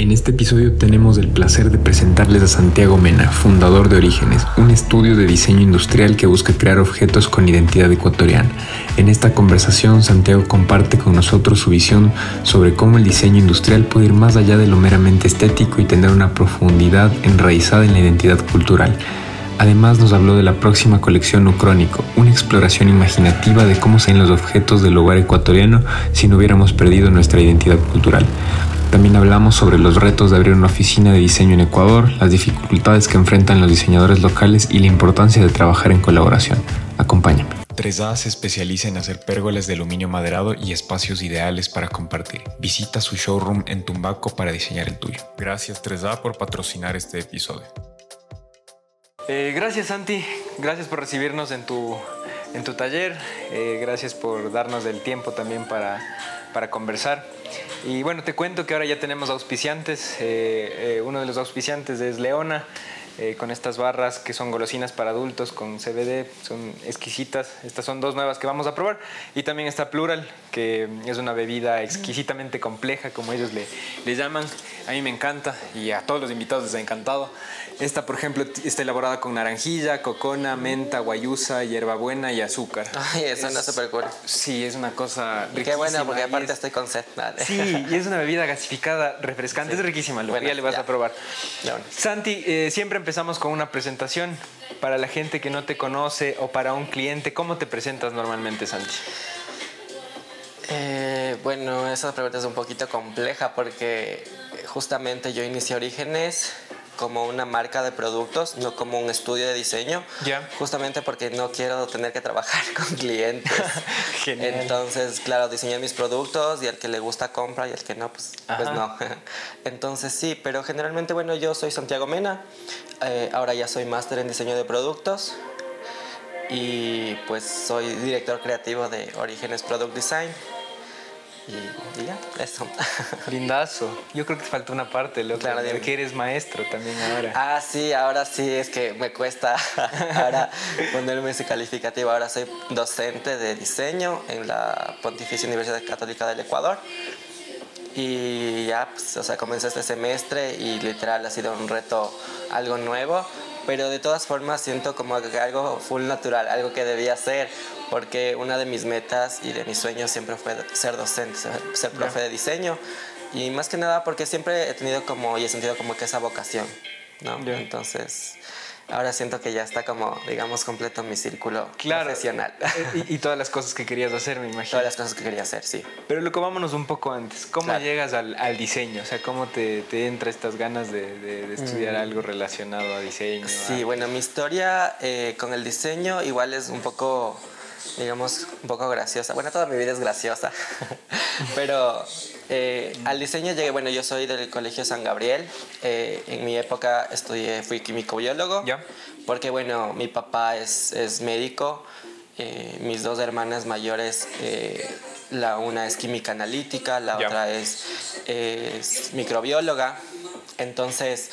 En este episodio tenemos el placer de presentarles a Santiago Mena, fundador de Orígenes, un estudio de diseño industrial que busca crear objetos con identidad ecuatoriana. En esta conversación, Santiago comparte con nosotros su visión sobre cómo el diseño industrial puede ir más allá de lo meramente estético y tener una profundidad enraizada en la identidad cultural. Además nos habló de la próxima colección Ucrónico, una exploración imaginativa de cómo serían los objetos del hogar ecuatoriano si no hubiéramos perdido nuestra identidad cultural. También hablamos sobre los retos de abrir una oficina de diseño en Ecuador, las dificultades que enfrentan los diseñadores locales y la importancia de trabajar en colaboración. Acompáñame. 3A se especializa en hacer pérgolas de aluminio maderado y espacios ideales para compartir. Visita su showroom en Tumbaco para diseñar el tuyo. Gracias 3A por patrocinar este episodio. Eh, gracias Santi, gracias por recibirnos en tu, en tu taller, eh, gracias por darnos el tiempo también para, para, conversar. Y bueno, te cuento que ahora ya tenemos auspiciantes, eh, uno de los auspiciantes es Leona. con estas barras que son golosinas para adultos con CBD, son exquisitas. Estas son dos nuevas que vamos a probar. Y también está Plural, que es una bebida exquisitamente compleja, como ellos le, le llaman. A mí me encanta y a todos los invitados les ha encantado. Esta, por ejemplo, está elaborada con naranjilla, cocona, menta, guayusa, hierbabuena y azúcar. Ay, eso es, súper cool. Sí, es una cosa riquísima. Qué bueno, porque aparte estoy con sed. Sí, y es una bebida gasificada, refrescante, es riquísima, lo ya le vas a probar. Santi, eh, siempre empezamos con una presentación. Para la gente que no te conoce o para un cliente, ¿cómo te presentas normalmente, Santi? Eh, bueno, esa pregunta es un poquito compleja porque justamente yo inicié Orígenes como una marca de productos, no como un estudio de diseño. Justamente porque no quiero tener que trabajar con clientes. Entonces, claro, diseñé mis productos y al que le gusta compra y al que no, pues, pues no. Entonces sí, pero generalmente, bueno, yo soy Santiago Mena. Eh, ahora ya soy máster en diseño de productos y pues soy director creativo de Orígenes Product Design. Y, ya, eso. Lindazo. Yo creo que te faltó una parte, loco. Claro, de que eres maestro también ahora. Ah, sí, ahora sí, es que me cuesta ahora ponerme ese calificativo. Ahora soy docente de diseño en la Pontificia Universidad Católica del Ecuador. Y ya, pues, o sea, comencé este semestre y literal ha sido un reto algo nuevo pero de todas formas siento como algo full natural, algo que debía hacer, porque una de mis metas y de mis sueños siempre fue ser docente, ser profe de diseño, y más que nada porque siempre he tenido como y he sentido como que esa vocación, ¿no? Entonces, ahora siento que ya está como, digamos, completo mi círculo profesional. Eh, y, todas las cosas que querías hacer, me imagino. Todas las cosas que quería hacer, sí. Pero loco, vámonos un poco antes. ¿Cómo llegas al, al, diseño? O sea, ¿cómo te, te entra estas ganas de, de, estudiar mm. algo relacionado a diseño? Sí, bueno, mi historia eh, con el diseño igual es un poco digamos, un poco graciosa. Bueno, toda mi vida es graciosa, pero eh, al diseño llegué, bueno, yo soy del Colegio San Gabriel. Eh, en mi época estudié, fui químico biólogo, porque bueno, mi papá es, es médico, eh, mis dos hermanas mayores, la una es química analítica, la otra es, es microbióloga. Entonces,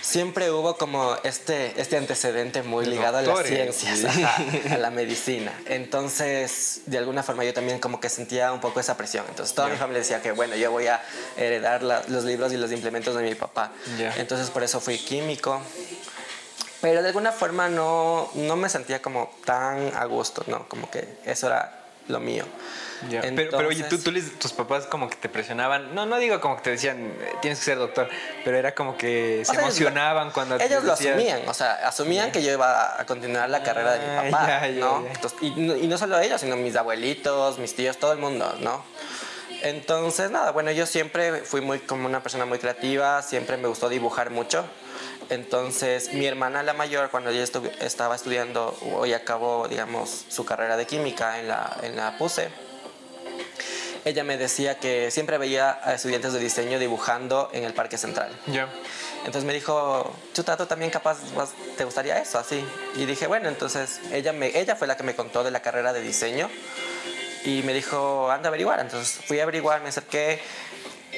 siempre hubo como este, este antecedente muy ligado a las ciencias, a, la medicina. Entonces, de alguna forma yo también como que sentía un poco esa presión. Entonces, toda mi familia decía que, bueno, yo voy a heredar los libros y los implementos de mi papá. Entonces, por eso fui químico. Pero de alguna forma no, no me sentía como tan a gusto, ¿no? Como que eso era lo mío pero, oye, ¿tú, tus papás como que te presionaban, no, no digo como que te decían, eh, tienes que ser doctor, pero era como que se emocionaban cuando... Ellos lo asumían, o sea, asumían que yo iba a continuar la carrera de mi ah, papá, ¿no? y, y, no solo ellos, sino mis abuelitos, mis tíos, todo el mundo, ¿no? Entonces, nada, bueno, yo siempre fui muy como una persona muy creativa, siempre me gustó dibujar mucho. Entonces, mi hermana la mayor, cuando ella estaba estudiando, hoy acabó, digamos, su carrera de química en la, en la PUSE, ella me decía que siempre veía a estudiantes de diseño dibujando en el Parque Central. Ya. Entonces me dijo, chutato, también capaz te gustaría eso, así. Y dije, bueno, entonces ella, me, ella fue la que me contó de la carrera de diseño y me dijo, anda a averiguar. Entonces fui a averiguar, me acerqué,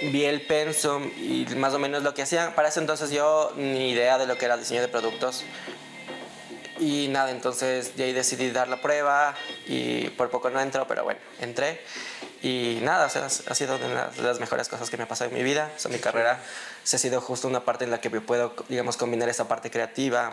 vi el pensum y más o menos lo que hacían. Para ese entonces yo ni idea de lo que era diseño de productos. y nada, entonces de ahí decidí dar la prueba y por poco no entro, pero bueno, entré. Y nada, o sea, ha sido una de las mejores cosas que me ha pasado en mi vida. O sea, mi carrera se ha sido justo una parte en la que puedo, digamos, combinar esa parte creativa,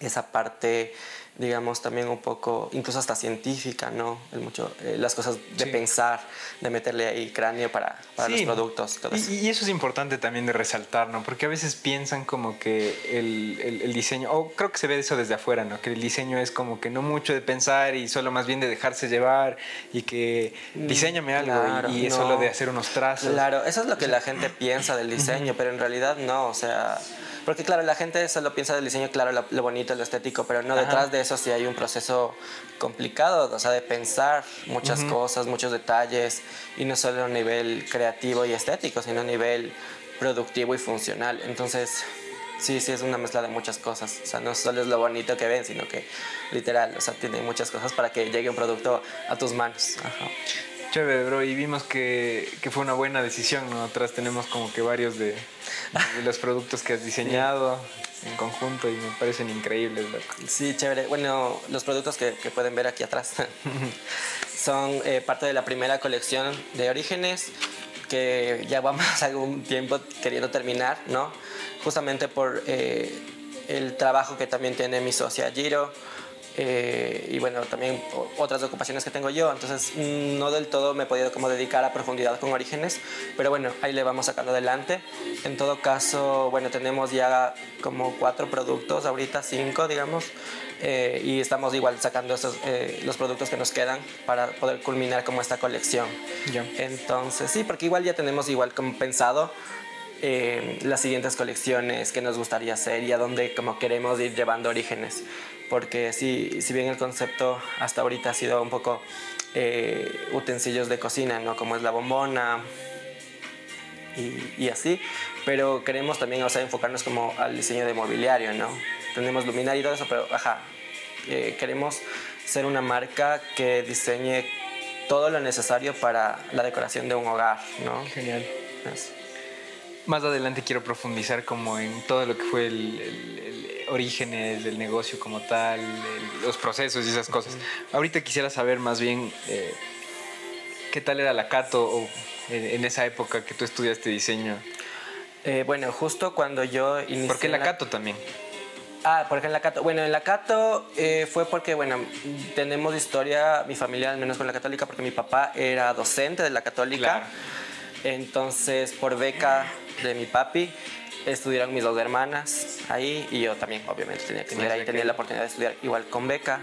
esa parte digamos, también un poco, incluso hasta científica, ¿no? El mucho, eh, las cosas de pensar, de meterle ahí cráneo para, para los productos. y, eso. es importante también de resaltar, ¿no? Porque a veces piensan como que el, el, diseño, o creo que se ve eso desde afuera, ¿no? Que el diseño es como que no mucho de pensar y solo más bien de dejarse llevar y que mm, diseñame algo y, es solo de hacer unos trazos. Claro, eso es lo que la gente piensa del diseño, pero en realidad no, o sea porque claro, la gente solo piensa del diseño, claro, lo, bonito, lo estético, pero no, detrás de eso sí hay un proceso complicado, o sea, de pensar muchas cosas, muchos detalles, y no solo a nivel creativo y estético, sino a nivel productivo y funcional. Entonces, sí, sí es una mezcla de muchas cosas. O sea, no solo es lo bonito que ven, sino que literal, o sea, tiene muchas cosas para que llegue un producto a tus manos. Ajá. Chévere, bro, y vimos que, que, fue una buena decisión, ¿no? Atrás tenemos como que varios de, los productos que has diseñado en conjunto y me parecen increíbles, loco. Sí, chévere. Bueno, los productos que, que pueden ver aquí atrás son eh, parte de la primera colección de Orígenes que ya vamos algún tiempo queriendo terminar, ¿no? Justamente por eh, el trabajo que también tiene mi socia Giro eh, y bueno, también otras ocupaciones que tengo yo, entonces mm, no del todo me he podido como dedicar a profundidad con orígenes, pero bueno, ahí le vamos sacando adelante. En todo caso, bueno, tenemos ya como cuatro productos, ahorita cinco, digamos, eh, y estamos igual sacando estos, eh, los productos que nos quedan para poder culminar como esta colección. Entonces, sí, porque igual ya tenemos igual como pensado las siguientes colecciones que nos gustaría hacer y a dónde como queremos ir llevando orígenes porque si, si bien el concepto hasta ahorita ha sido un poco eh, utensilios de cocina, ¿no? Como es la bombona y, y, así, pero queremos también, o sea, enfocarnos como al diseño de mobiliario, ¿no? Tenemos luminaria y todo eso, pero, ajá, eh, queremos ser una marca que diseñe todo lo necesario para la decoración de un hogar, ¿no? Genial. Más adelante quiero profundizar como en todo lo que fue el orígenes del negocio como tal, los procesos y esas cosas. Ahorita quisiera saber más bien eh, qué tal era la Cato en, esa época que tú estudiaste diseño. Eh, bueno, justo cuando yo inicié... ¿Por qué la Cato también? Ah, porque en la Cato, bueno, en la Cato eh, fue porque, bueno, tenemos historia, mi familia al menos con la católica, porque mi papá era docente de la católica. Entonces, por beca de mi papi, estudiaron mis dos hermanas ahí y yo también, obviamente, tenía que estudiar ahí, tenía la oportunidad de estudiar igual con beca.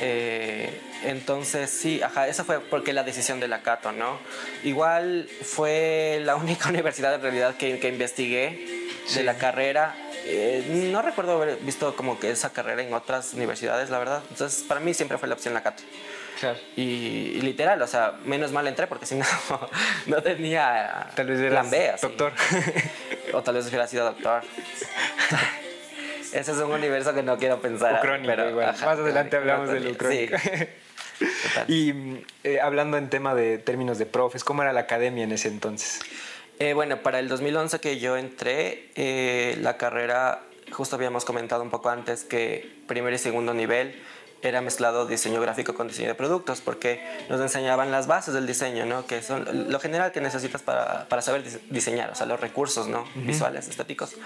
Eh, entonces, sí, ajá, esa fue porque la decisión de la Cato, ¿no? Igual fue la única universidad en realidad que, que investigué de la carrera. Eh, no recuerdo haber visto como que esa carrera en otras universidades, la verdad. Entonces, para mí siempre fue la opción la Cato. Y, literal, o sea, menos mal entré porque si no, no tenía tal vez B. Doctor. o tal vez hubiera sido doctor. Ese es un universo que no quiero pensar. pero, Más adelante hablamos del ucrónico. y eh, hablando en tema de términos de profes, ¿cómo era la academia en ese entonces? Eh, bueno, para el 2011 que yo entré, eh, la carrera, justo habíamos comentado un poco antes que primer y segundo nivel era mezclado diseño gráfico con diseño de productos, porque nos enseñaban las bases del diseño, ¿no? que son lo general que necesitas para, para saber diseñar, o sea, los recursos ¿no? visuales, estéticos.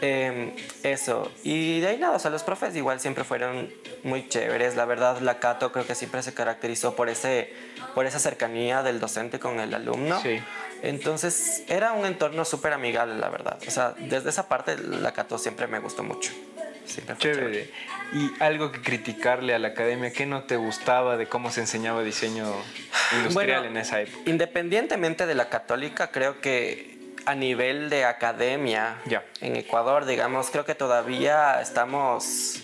Em, eso, y de ahí nada, o sea, los profes igual siempre fueron muy chéveres, la verdad, la Cato creo que siempre se caracterizó por, ese, por esa cercanía del docente con el alumno. Sí. Entonces era un entorno súper amigable, la verdad. O sea, desde esa parte la Cato siempre me gustó mucho. Chévere. Y algo que criticarle a la academia, ¿qué no te gustaba de cómo se enseñaba diseño industrial en esa época? Independientemente de la católica, creo que a nivel de academia en Ecuador, digamos, creo que todavía estamos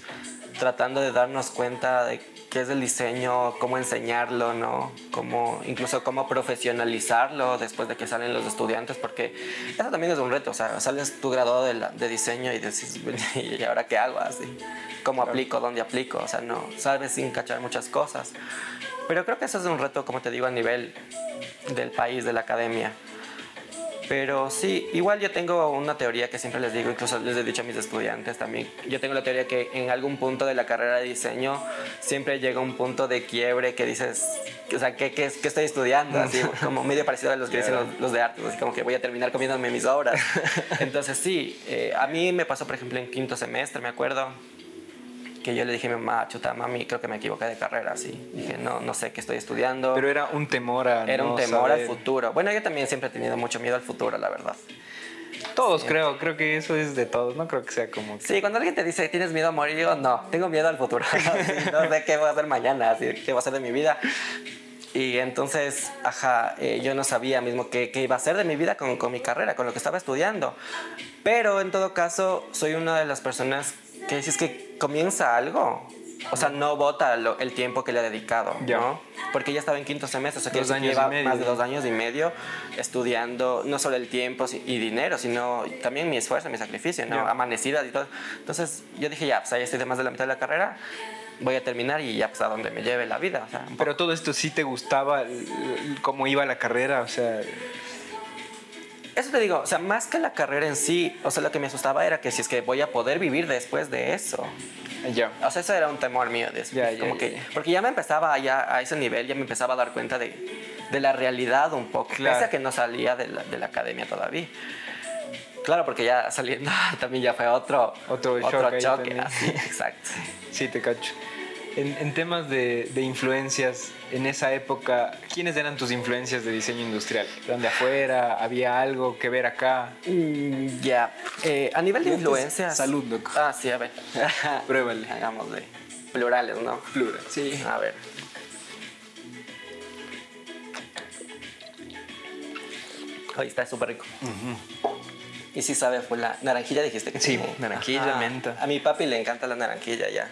tratando de darnos cuenta de qué es el diseño, cómo enseñarlo, ¿no? Cómo, incluso cómo profesionalizarlo después de que salen los estudiantes, porque eso también es un reto, o sea, sales tú graduado de, de diseño y dices, ¿y ahora qué hago? Así, ¿cómo aplico? ¿Dónde aplico? O sea, no, sabes sin cachar muchas cosas. Pero creo que eso es un reto, como te digo, a nivel del país, de la academia. Pero sí, igual yo tengo una teoría que siempre les digo, incluso les he dicho a mis estudiantes también. Yo tengo la teoría que en algún punto de la carrera de diseño siempre llega un punto de quiebre que dices, o sea, ¿qué, qué, qué estoy estudiando? Así como medio parecido a los que dicen los, de arte, así como que voy a terminar comiéndome mis obras. Entonces sí, eh, a mí me pasó, por ejemplo, en quinto semestre, me acuerdo, que yo le dije a mi mamá, chuta, mami, creo que me equivoqué de carrera, así. Dije, no, no sé qué estoy estudiando. Pero era un temor a Era un temor al futuro. Bueno, yo también siempre he tenido mucho miedo al futuro, la verdad. Todos creo, creo que eso es de todos, no creo que sea como... Sí, cuando alguien te dice, ¿tienes miedo a morir? Yo, no, tengo miedo al futuro. no sé qué voy a hacer mañana, así, qué va a hacer de mi vida. Y entonces, ajá, eh, yo no sabía mismo qué, qué, iba a hacer de mi vida con, con mi carrera, con lo que estaba estudiando. Pero en todo caso, soy una de las personas que si es que comienza algo, o sea, no vota el tiempo que le ha dedicado, ¿no? Porque ya estaba en quinto semestre, o sea, que lleva más de dos años y medio estudiando no solo el tiempo y dinero, sino también mi esfuerzo, mi sacrificio, ¿no? Amanecidas y todo. Entonces yo dije, ya, pues ahí estoy de más de la mitad de la carrera, voy a terminar y ya pues a donde me lleve la vida. Pero todo esto sí te gustaba, cómo iba la carrera, o sea... Eso te digo, o sea, más que la carrera en sí, o sea, lo que me asustaba era que si es que voy a poder vivir después de eso. Ya. O sea, eso era un temor mío. De eso. como que, porque ya me empezaba ya a ese nivel, ya me empezaba a dar cuenta de, de la realidad un poco. Claro. Pese a que no salía de la, de la academia todavía. Claro, porque ya saliendo también ya fue otro, otro, otro choque. Así, exacto. Sí, te cacho. En, temas de, influencias, en esa época, ¿quiénes eran tus influencias de diseño industrial? ¿Eran de afuera? ¿Había algo que ver acá? Mm, ya, eh, a nivel de influencias... Salud, loco. Ah, sí, a ver. Pruébale. Hagámosle. Plurales, ¿no? Plural. Sí. A ver. Ahí está súper rico. Y sí sabe, fue la naranjilla, dijiste que sí. naranjilla, menta. A mi papi le encanta la naranjilla ya.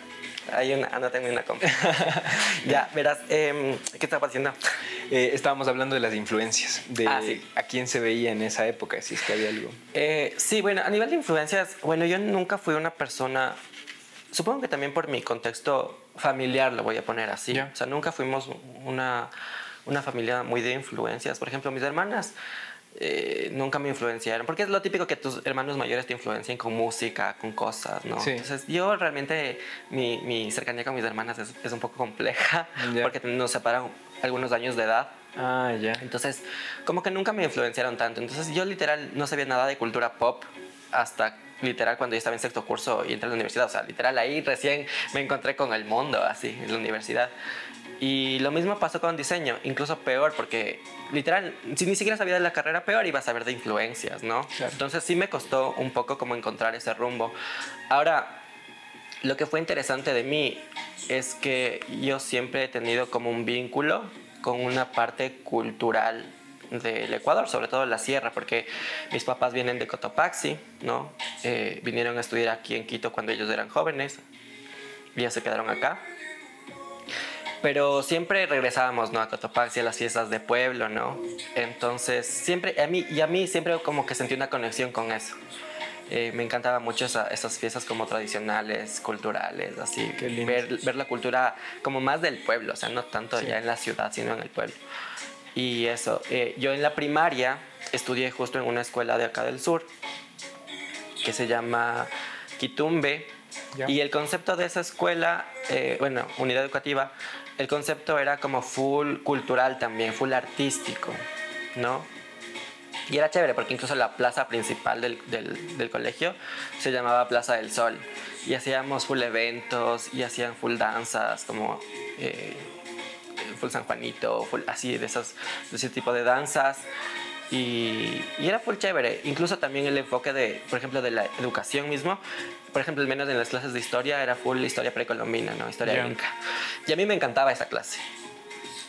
Hay una, anda, tengo una compra. ya, verás, eh, ¿qué estaba haciendo? Eh, estábamos hablando de las influencias, de ah, a quién se veía en esa época, si es que había algo. Eh, sí, bueno, a nivel de influencias, bueno, yo nunca fui una persona, supongo que también por mi contexto familiar lo voy a poner así. O sea, nunca fuimos una, una familia muy de influencias. Por ejemplo, mis hermanas eh, nunca me influenciaron, porque es lo típico que tus hermanos mayores te influencien con música, con cosas, ¿no? Entonces yo realmente, mi, mi, cercanía con mis hermanas es, es un poco compleja, porque nos separan algunos años de edad. Ah, ya. Entonces, como que nunca me influenciaron tanto. Entonces yo literal no sabía nada de cultura pop hasta literal cuando yo estaba en sexto curso y entré a la universidad. O sea, literal ahí recién me encontré con el mundo, así, en la universidad. Y lo mismo pasó con diseño, incluso peor, porque literal, si ni siquiera sabía de la carrera, peor iba a saber de influencias, ¿no? Entonces sí me costó un poco como encontrar ese rumbo. Ahora, lo que fue interesante de mí es que yo siempre he tenido como un vínculo con una parte cultural del Ecuador, sobre todo la sierra, porque mis papás vienen de Cotopaxi, ¿no? Eh, vinieron a estudiar aquí en Quito cuando ellos eran jóvenes, y ya se quedaron acá. Pero siempre regresábamos, ¿no? A Cotopaxi, a las fiestas de pueblo, ¿no? Entonces, siempre, a mí, y a mí siempre como que sentí una conexión con eso. Eh, me encantaba mucho esas fiestas como tradicionales, culturales, así. Ver, ver, la cultura como más del pueblo, o sea, no tanto ya en la ciudad, sino en el pueblo. Y eso, eh, yo en la primaria estudié justo en una escuela de acá del sur, que se llama Quitumbe. Y el concepto de esa escuela, eh, bueno, unidad educativa, el concepto era como full cultural también, full artístico, ¿no? Y era chévere porque incluso la plaza principal del, del, colegio se llamaba Plaza del Sol. Y hacíamos full eventos y hacían full danzas, como eh, full San Juanito, full así, de, esos, de ese tipo de danzas. Y, y, era full chévere. Incluso también el enfoque de, por ejemplo, de la educación mismo por ejemplo, al menos en las clases de historia era full historia precolombina, ¿no? Historia inca. Y a mí me encantaba esa clase.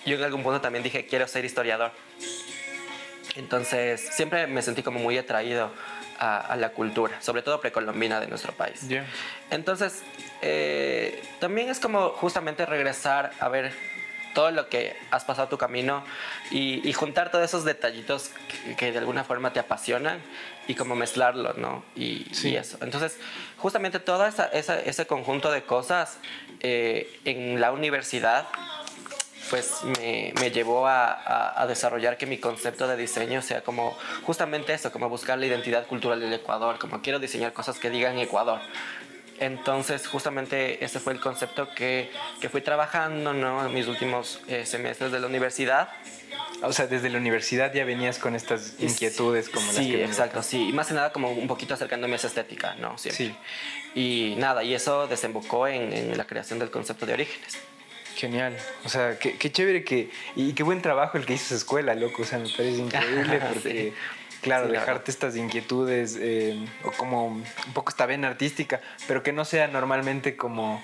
Yo en algún punto también dije, quiero ser historiador. Entonces, siempre me sentí como muy atraído a, la cultura, sobre todo precolombina de nuestro país. Entonces, eh, también es como justamente regresar a ver todo lo que has pasado tu camino y, juntar todos esos detallitos que, de alguna forma te apasionan y como mezclarlo, ¿no? Y, eso. Entonces, justamente todo ese conjunto de cosas eh, en la universidad pues me, me llevó a, a, desarrollar que mi concepto de diseño sea como justamente eso, como buscar la identidad cultural del Ecuador, como quiero diseñar cosas que digan Ecuador. Entonces, justamente ese fue el concepto que, que fui trabajando ¿no? en mis últimos eh, semestres de la universidad. O sea, desde la universidad ya venías con estas inquietudes como sí, las que... Sí, exacto, sí. Y más que nada como un poquito acercándome a esa estética, ¿no? Siempre. Sí. Y nada, y eso desembocó en, en la creación del concepto de orígenes. Genial. O sea, qué, qué, chévere que... Y qué buen trabajo el que hizo esa escuela, loco. O sea, me parece increíble porque... Claro, dejarte estas inquietudes eh, o como un poco esta vena artística, pero que no sea normalmente como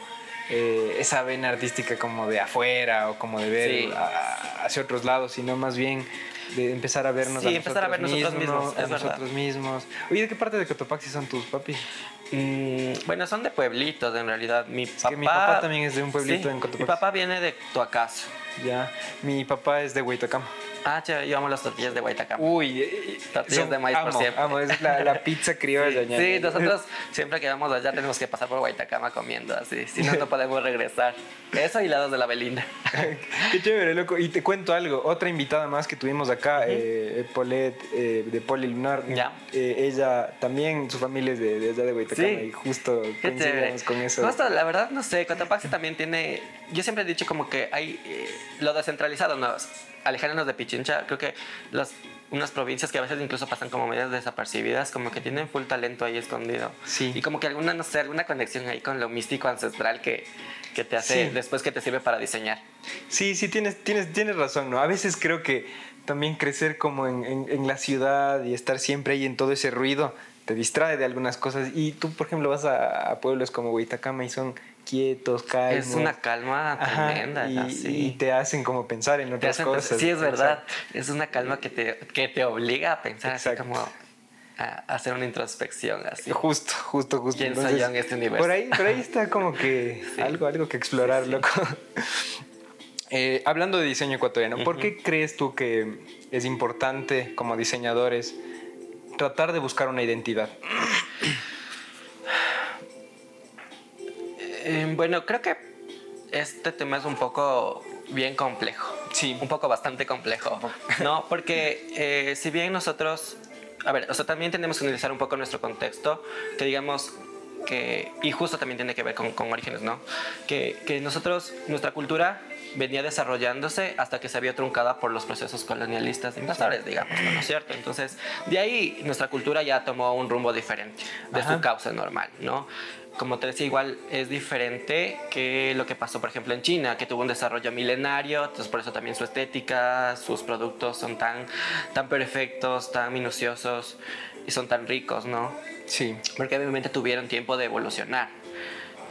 eh, esa vena artística como de afuera o como de ver hacia otros lados, sino más bien de empezar a vernos sí, a empezar a ver nosotros mismos, a nosotros mismos. Oye, ¿de qué parte de Cotopaxi son tus papis? Mm, bueno, son de pueblitos en realidad. Mi, papá, mi papá también es de un pueblito en Cotopaxi. Mi papá viene de Tuacaso. Ya, mi papá es de Huitacam. Ah, chévere, yo amo las tortillas de Guaitacama. Uy, eh, eh, tortillas de maíz amo, por siempre. Amo, es la, la pizza criolla. Sí, sí, nosotros siempre que vamos allá tenemos que pasar por Guaitacama comiendo así, si no, no podemos regresar. Eso y lados de la Belinda. Qué chévere, loco. Y te cuento algo, otra invitada más que tuvimos acá, eh, Paulette eh, de Poli Lunar. Ya. Eh, ella también, su familia es de, de allá de Guaitacama sí. y justo coincidimos con eso. Justo, la verdad, no sé, Cotopaxi también tiene, yo siempre he dicho como que hay lo descentralizado, ¿no? Alejándonos de Pichincha, creo que las, unas provincias que a veces incluso pasan como medias desapercibidas, como que tienen full talento ahí escondido. Sí. Y como que alguna, no sé, alguna conexión ahí con lo místico ancestral que, que te hace sí. después que te sirve para diseñar. Sí, sí, tienes, tienes, tienes razón, ¿no? A veces creo que también crecer como en, en, en la ciudad y estar siempre ahí en todo ese ruido te distrae de algunas cosas. Y tú, por ejemplo, vas a, a pueblos como Huitacama y son quietos, calmos. Es una calma Ajá, tremenda. Y, así. y, te hacen como pensar en otras cosas. Sí, es verdad. Es una calma que te, que te obliga a pensar Exacto. así como a hacer una introspección así. Justo, justo, justo. ¿Quién soy yo en este universo? Por ahí, por ahí está como que sí. algo, algo que explorar, sí, sí. loco. Eh, hablando de diseño ecuatoriano, uh -huh. ¿por qué crees tú que es importante como diseñadores tratar de buscar una identidad? Eh, bueno, creo que este tema es un poco bien complejo. Sí. Un poco bastante complejo. ¿No? Porque eh, si bien nosotros. A ver, o sea, también tenemos que analizar un poco nuestro contexto, que digamos que. Y justo también tiene que ver con, con orígenes, ¿no? Que, que nosotros, nuestra cultura venía desarrollándose hasta que se había truncada por los procesos colonialistas invasores, digamos, ¿no es cierto? Entonces, de ahí nuestra cultura ya tomó un rumbo diferente de Ajá. su causa normal, ¿no? Como te decía, igual es diferente que lo que pasó, por ejemplo, en China, que tuvo un desarrollo milenario, entonces por eso también su estética, sus productos son tan, tan perfectos, tan minuciosos y son tan ricos, ¿no? Sí. Porque obviamente tuvieron tiempo de evolucionar.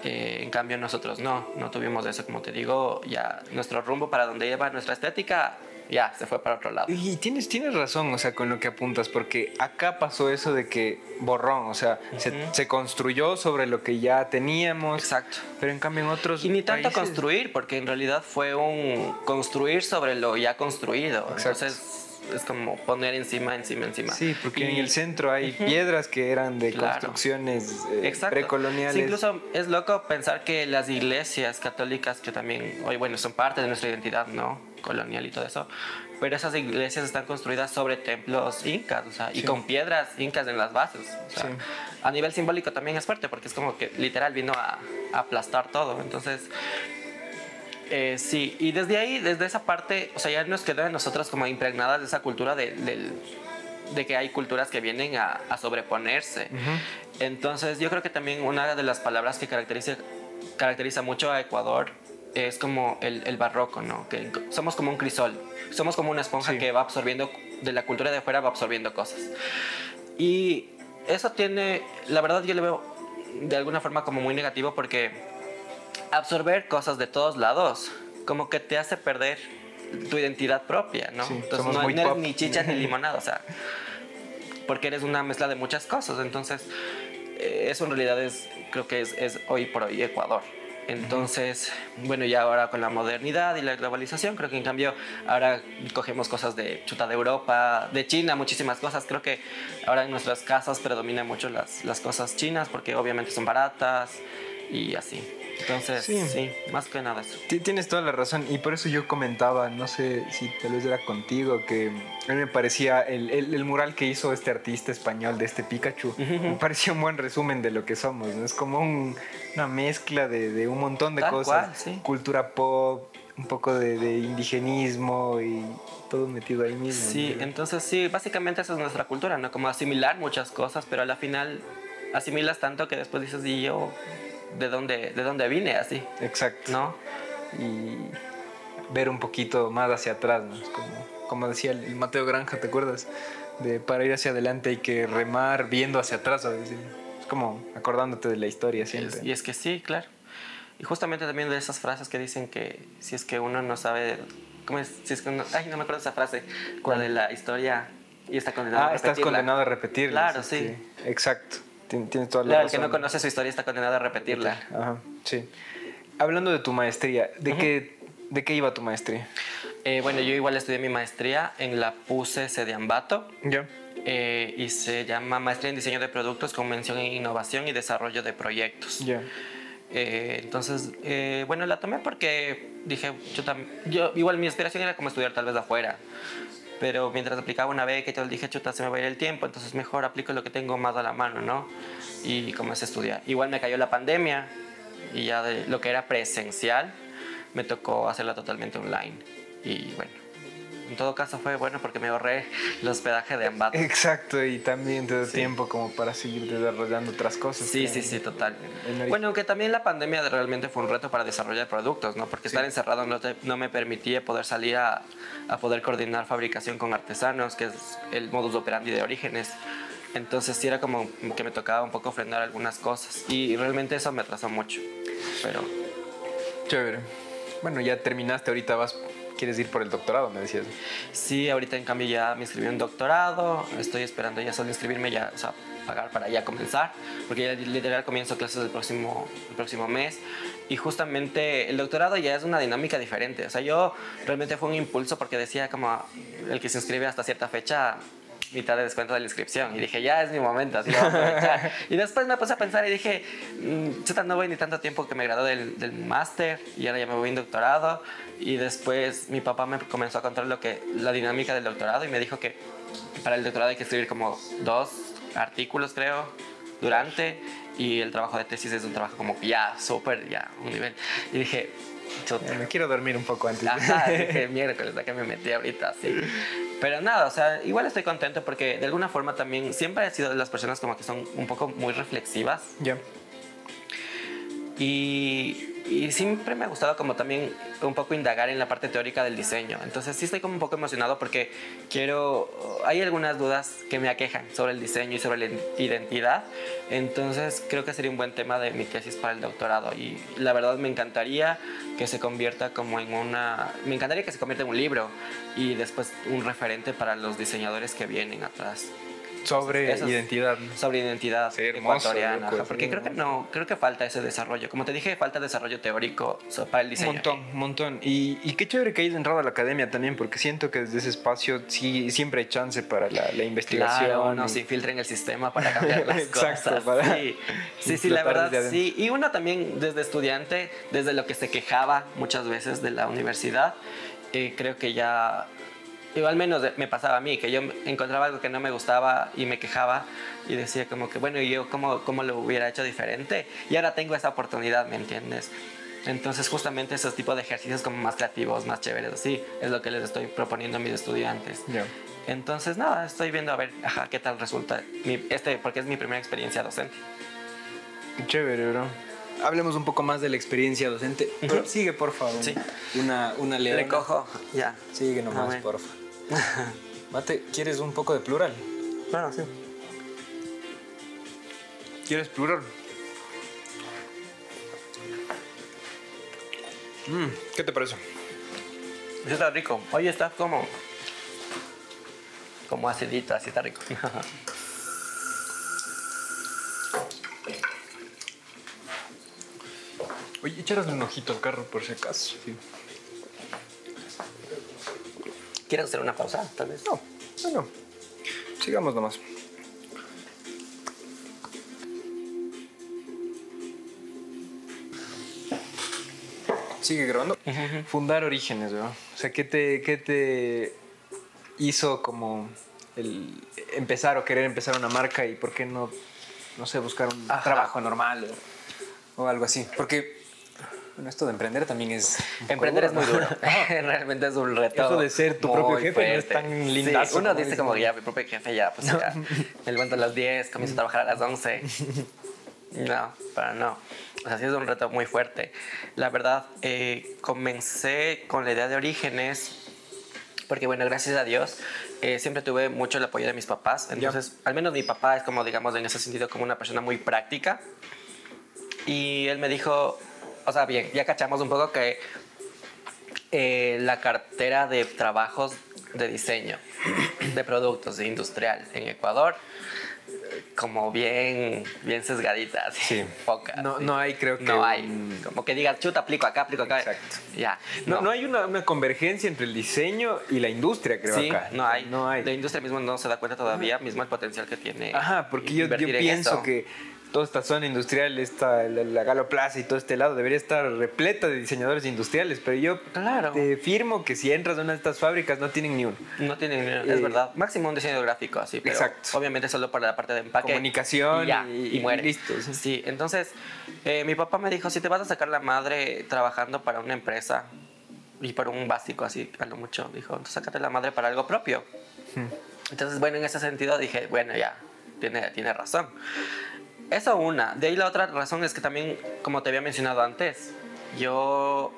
Eh, en cambio nosotros no, no tuvimos eso, como te digo, ya nuestro rumbo para donde lleva nuestra estética ya se fue para otro lado. Y tienes, tienes razón, o sea, con lo que apuntas, porque acá pasó eso de que borrón, o sea, uh -huh. se, se, construyó sobre lo que ya teníamos. Exacto. Pero en cambio en otros. Y ni tanto países... construir, porque en realidad fue un construir sobre lo ya construido. Exacto. Entonces es como poner encima, encima, encima. Sí, porque y, en el centro hay uh -huh. piedras que eran de claro. construcciones eh, precoloniales. Sí, incluso es loco pensar que las iglesias católicas, que también, hoy bueno, son parte de nuestra identidad, ¿no? Colonial y todo eso, pero esas iglesias están construidas sobre templos incas, o sea, sí. y con piedras incas en las bases. O sea, sí. A nivel simbólico también es fuerte, porque es como que literal vino a, a aplastar todo. Entonces, eh, sí, y desde ahí, desde esa parte, o sea, ya nos quedó en nosotros como impregnadas de esa cultura de, de, de que hay culturas que vienen a, a sobreponerse. Uh -huh. Entonces, yo creo que también una de las palabras que caracteriza, caracteriza mucho a Ecuador es como el, el, barroco, ¿no? Que somos como un crisol, somos como una esponja sí. que va absorbiendo, de la cultura de afuera va absorbiendo cosas. Y eso tiene, la verdad yo le veo de alguna forma como muy negativo porque absorber cosas de todos lados como que te hace perder tu identidad propia, ¿no? Sí, Entonces no, no, eres ni chicha ni limonada, o sea, porque eres una mezcla de muchas cosas. Entonces, eh, eso en realidad es, creo que es, es hoy por hoy Ecuador. Entonces, bueno, ya ahora con la modernidad y la globalización, creo que en cambio ahora cogemos cosas de chuta de Europa, de China, muchísimas cosas. Creo que ahora en nuestras casas predominan mucho las, las cosas chinas porque obviamente son baratas y así. Entonces, sí. más que nada eso. Tienes toda la razón y por eso yo comentaba, no sé si tal vez era contigo, que a mí me parecía el, el, mural que hizo este artista español de este Pikachu, me parecía un buen resumen de lo que somos, ¿no? Es como una mezcla de, de, un montón de cosas, cultura pop, un poco de, de, indigenismo y todo metido ahí mismo. Sí, entonces sí, básicamente esa es nuestra cultura, ¿no? Como asimilar muchas cosas, pero a la final asimilas tanto que después dices, y yo de dónde, de dónde vine así. Exacto. ¿No? Y ver un poquito más hacia atrás, ¿no? como, como decía el, Mateo Granja, ¿te acuerdas? De para ir hacia adelante hay que remar viendo hacia atrás, Es como acordándote de la historia siempre. Y es, que sí, claro. Y justamente también de esas frases que dicen que si es que uno no sabe, ¿cómo es? Si es que ay, no me acuerdo esa frase, ¿Cuál? de la historia y está condenado ah, a repetirla. estás condenado a repetirla. Claro, sí. Exacto. Tienes toda la claro, el que no conoce su historia está condenado a repetirla. Ajá, sí. Hablando de tu maestría, ¿de, qué, ¿de qué iba tu maestría? Eh, bueno, yo igual estudié mi maestría en la PUSE Sediambato. Ya. Eh, y se llama Maestría en Diseño de Productos con mención en Innovación y Desarrollo de Proyectos. Ya. Eh, entonces, bueno, la tomé porque dije, yo, también, yo igual mi aspiración era como estudiar tal vez afuera pero mientras aplicaba una beca y todo, dije, chuta, se me va a ir el tiempo, entonces mejor aplico lo que tengo más a la mano, ¿no? Y comencé a estudiar. Igual me cayó la pandemia y ya de lo que era presencial me tocó hacerla totalmente online. Y bueno, en todo caso fue bueno porque me ahorré el hospedaje de Ambato. Exacto, y también te dio tiempo como para seguir desarrollando otras cosas. Sí, sí, sí, total. Bueno, aunque también la pandemia realmente fue un reto para desarrollar productos, ¿no? Porque estar encerrado no, no me permitía poder salir a, a poder coordinar fabricación con artesanos, que es el modus operandi de Orígenes. Entonces sí era como que me tocaba un poco frenar algunas cosas y realmente eso me atrasó mucho. Pero... Chévere. Bueno, ya terminaste, ahorita vas quieres ir por el doctorado, me decías. Sí, ahorita en cambio ya me inscribí en doctorado, estoy esperando ya solo inscribirme, ya, o sea, pagar para ya comenzar, porque ya literal comienzo clases el próximo, el próximo mes. Y justamente el doctorado ya es una dinámica diferente. O sea, yo realmente fue un impulso porque decía como el que se inscribe hasta cierta fecha mitad de descuento de la inscripción. Y dije, ya es mi momento, así lo voy a aprovechar. y después me puse a pensar y dije, mm, no voy ni tanto tiempo que me gradué del, del máster y ahora ya me voy en doctorado. Y después mi papá me comenzó a contar lo que, la dinámica del doctorado y me dijo que para el doctorado hay que escribir como dos artículos, creo, durante. Y el trabajo de tesis es un trabajo como ya súper, ya, un nivel. Y dije, me quiero dormir un poco antes. Ajá, dije, miércoles, ¿a qué me metí ahorita? Sí. Pero nada, o sea, igual estoy contento porque de alguna forma también siempre he sido de las personas como que son un poco muy reflexivas. Ya. Y y siempre me ha gustado como también un poco indagar en la parte teórica del diseño. Entonces sí estoy como un poco emocionado porque quiero, hay algunas dudas que me aquejan sobre el diseño y sobre la identidad. Entonces creo que sería un buen tema de mi tesis para el doctorado. Y la verdad me encantaría que se convierta como en una, me encantaría que se convierta en un libro y después un referente para los diseñadores que vienen atrás. Sobre identidad. Sobre identidad ecuatoriana. porque creo que no, creo que falta ese desarrollo. Como te dije, falta desarrollo teórico para el diseño. Montón, montón. Y, y, qué chévere que hayas entrado a la academia también, porque siento que desde ese espacio sí, siempre hay chance para la, la investigación. Claro, no, y... filtren el sistema para cambiar las Exacto, cosas. sí, sí, sí, la verdad, sí. Y uno también desde estudiante, desde lo que se quejaba muchas veces de la universidad, eh, creo que ya al menos me pasaba a mí, que yo encontraba algo que no me gustaba y me quejaba y decía como que, bueno, ¿y yo cómo, cómo lo hubiera hecho diferente? Y ahora tengo esa oportunidad, ¿me entiendes? Entonces justamente esos tipos de ejercicios como más creativos, más chéveres, así, es lo que les estoy proponiendo a mis estudiantes. Entonces, nada, estoy viendo a ver ajá, qué tal resulta, este, porque es mi primera experiencia docente. Chévere, bro. Hablemos un poco más de la experiencia docente. sigue, por favor. Sí. Una, una leona. Le cojo, ya. Sigue nomás, por favor. Mate, ¿quieres un poco de plural? Claro, sí. ¿Quieres plural? Mm, ¿Qué te parece? Está rico. Oye, está como. como acidito, así está rico. Oye, echarás un ojito al carro por si acaso. Sí. ¿Quieres hacer una pausa, tal vez? No, no, no. Sigamos nomás. sigue grabando. Fundar Orígenes, ¿no? O sea, ¿qué te, qué te hizo como el empezar o querer empezar una marca y por qué no, no sé, buscar un trabajo normal o, o algo así? Porque bueno, esto de emprender también es. Emprender es muy duro. Realmente es un reto. Eso de ser tu propio jefe no es tan lindazo. Sí, uno dice como ya, mi propio jefe, ya, pues ya. Me levanto a las 10, comienzo a trabajar a las 11. No, para no. O sea, sí es un reto muy fuerte. La verdad, eh, comencé con la idea de orígenes, porque bueno, gracias a Dios, eh, siempre tuve mucho el apoyo de mis papás. Entonces, al menos mi papá es como, digamos, en ese sentido, como una persona muy práctica. Y él me dijo, o sea, bien, ya cachamos un poco que eh, la cartera de trabajos de diseño de productos de industrial en Ecuador como bien bien sesgadita así, poca no, no hay creo que no hay. Como que digas chuta aplico acá aplico acá exacto. Ya. No, no, hay una, una, convergencia entre el diseño y la industria creo sí, acá. no hay. No hay. La industria mismo no se da cuenta todavía mismo el potencial que tiene ajá porque yo, yo pienso que toda esta zona industrial, esta, la, la Galo Plaza y todo este lado debería estar repleta de diseñadores industriales, pero yo claro. te firmo que si entras a una de estas fábricas no tienen ni uno. No tienen ni uno, es eh, verdad. Máximo un diseño gráfico, así, pero Exacto. obviamente solo para la parte de empaque. Comunicación y, ya, y, y muere. listo. Sí, entonces eh, mi papá me dijo, si te vas a sacar la madre trabajando para una empresa y para un básico, así a lo mucho, dijo, entonces sácate la madre para algo propio. Hmm. Entonces, bueno, en ese sentido dije, bueno, ya, tiene, tiene razón. Eso una. De ahí la otra razón es que también, como te había mencionado antes, yo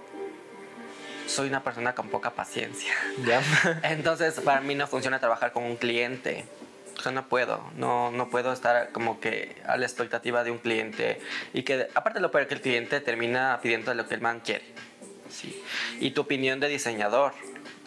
soy una persona con poca paciencia. ¿Ya? Entonces, para mí no funciona trabajar con un cliente. O sea, no puedo. No, no puedo estar como que a la expectativa de un cliente. Y que, aparte lo peor que el cliente termina pidiendo lo que el man quiere. Sí. Y tu opinión de diseñador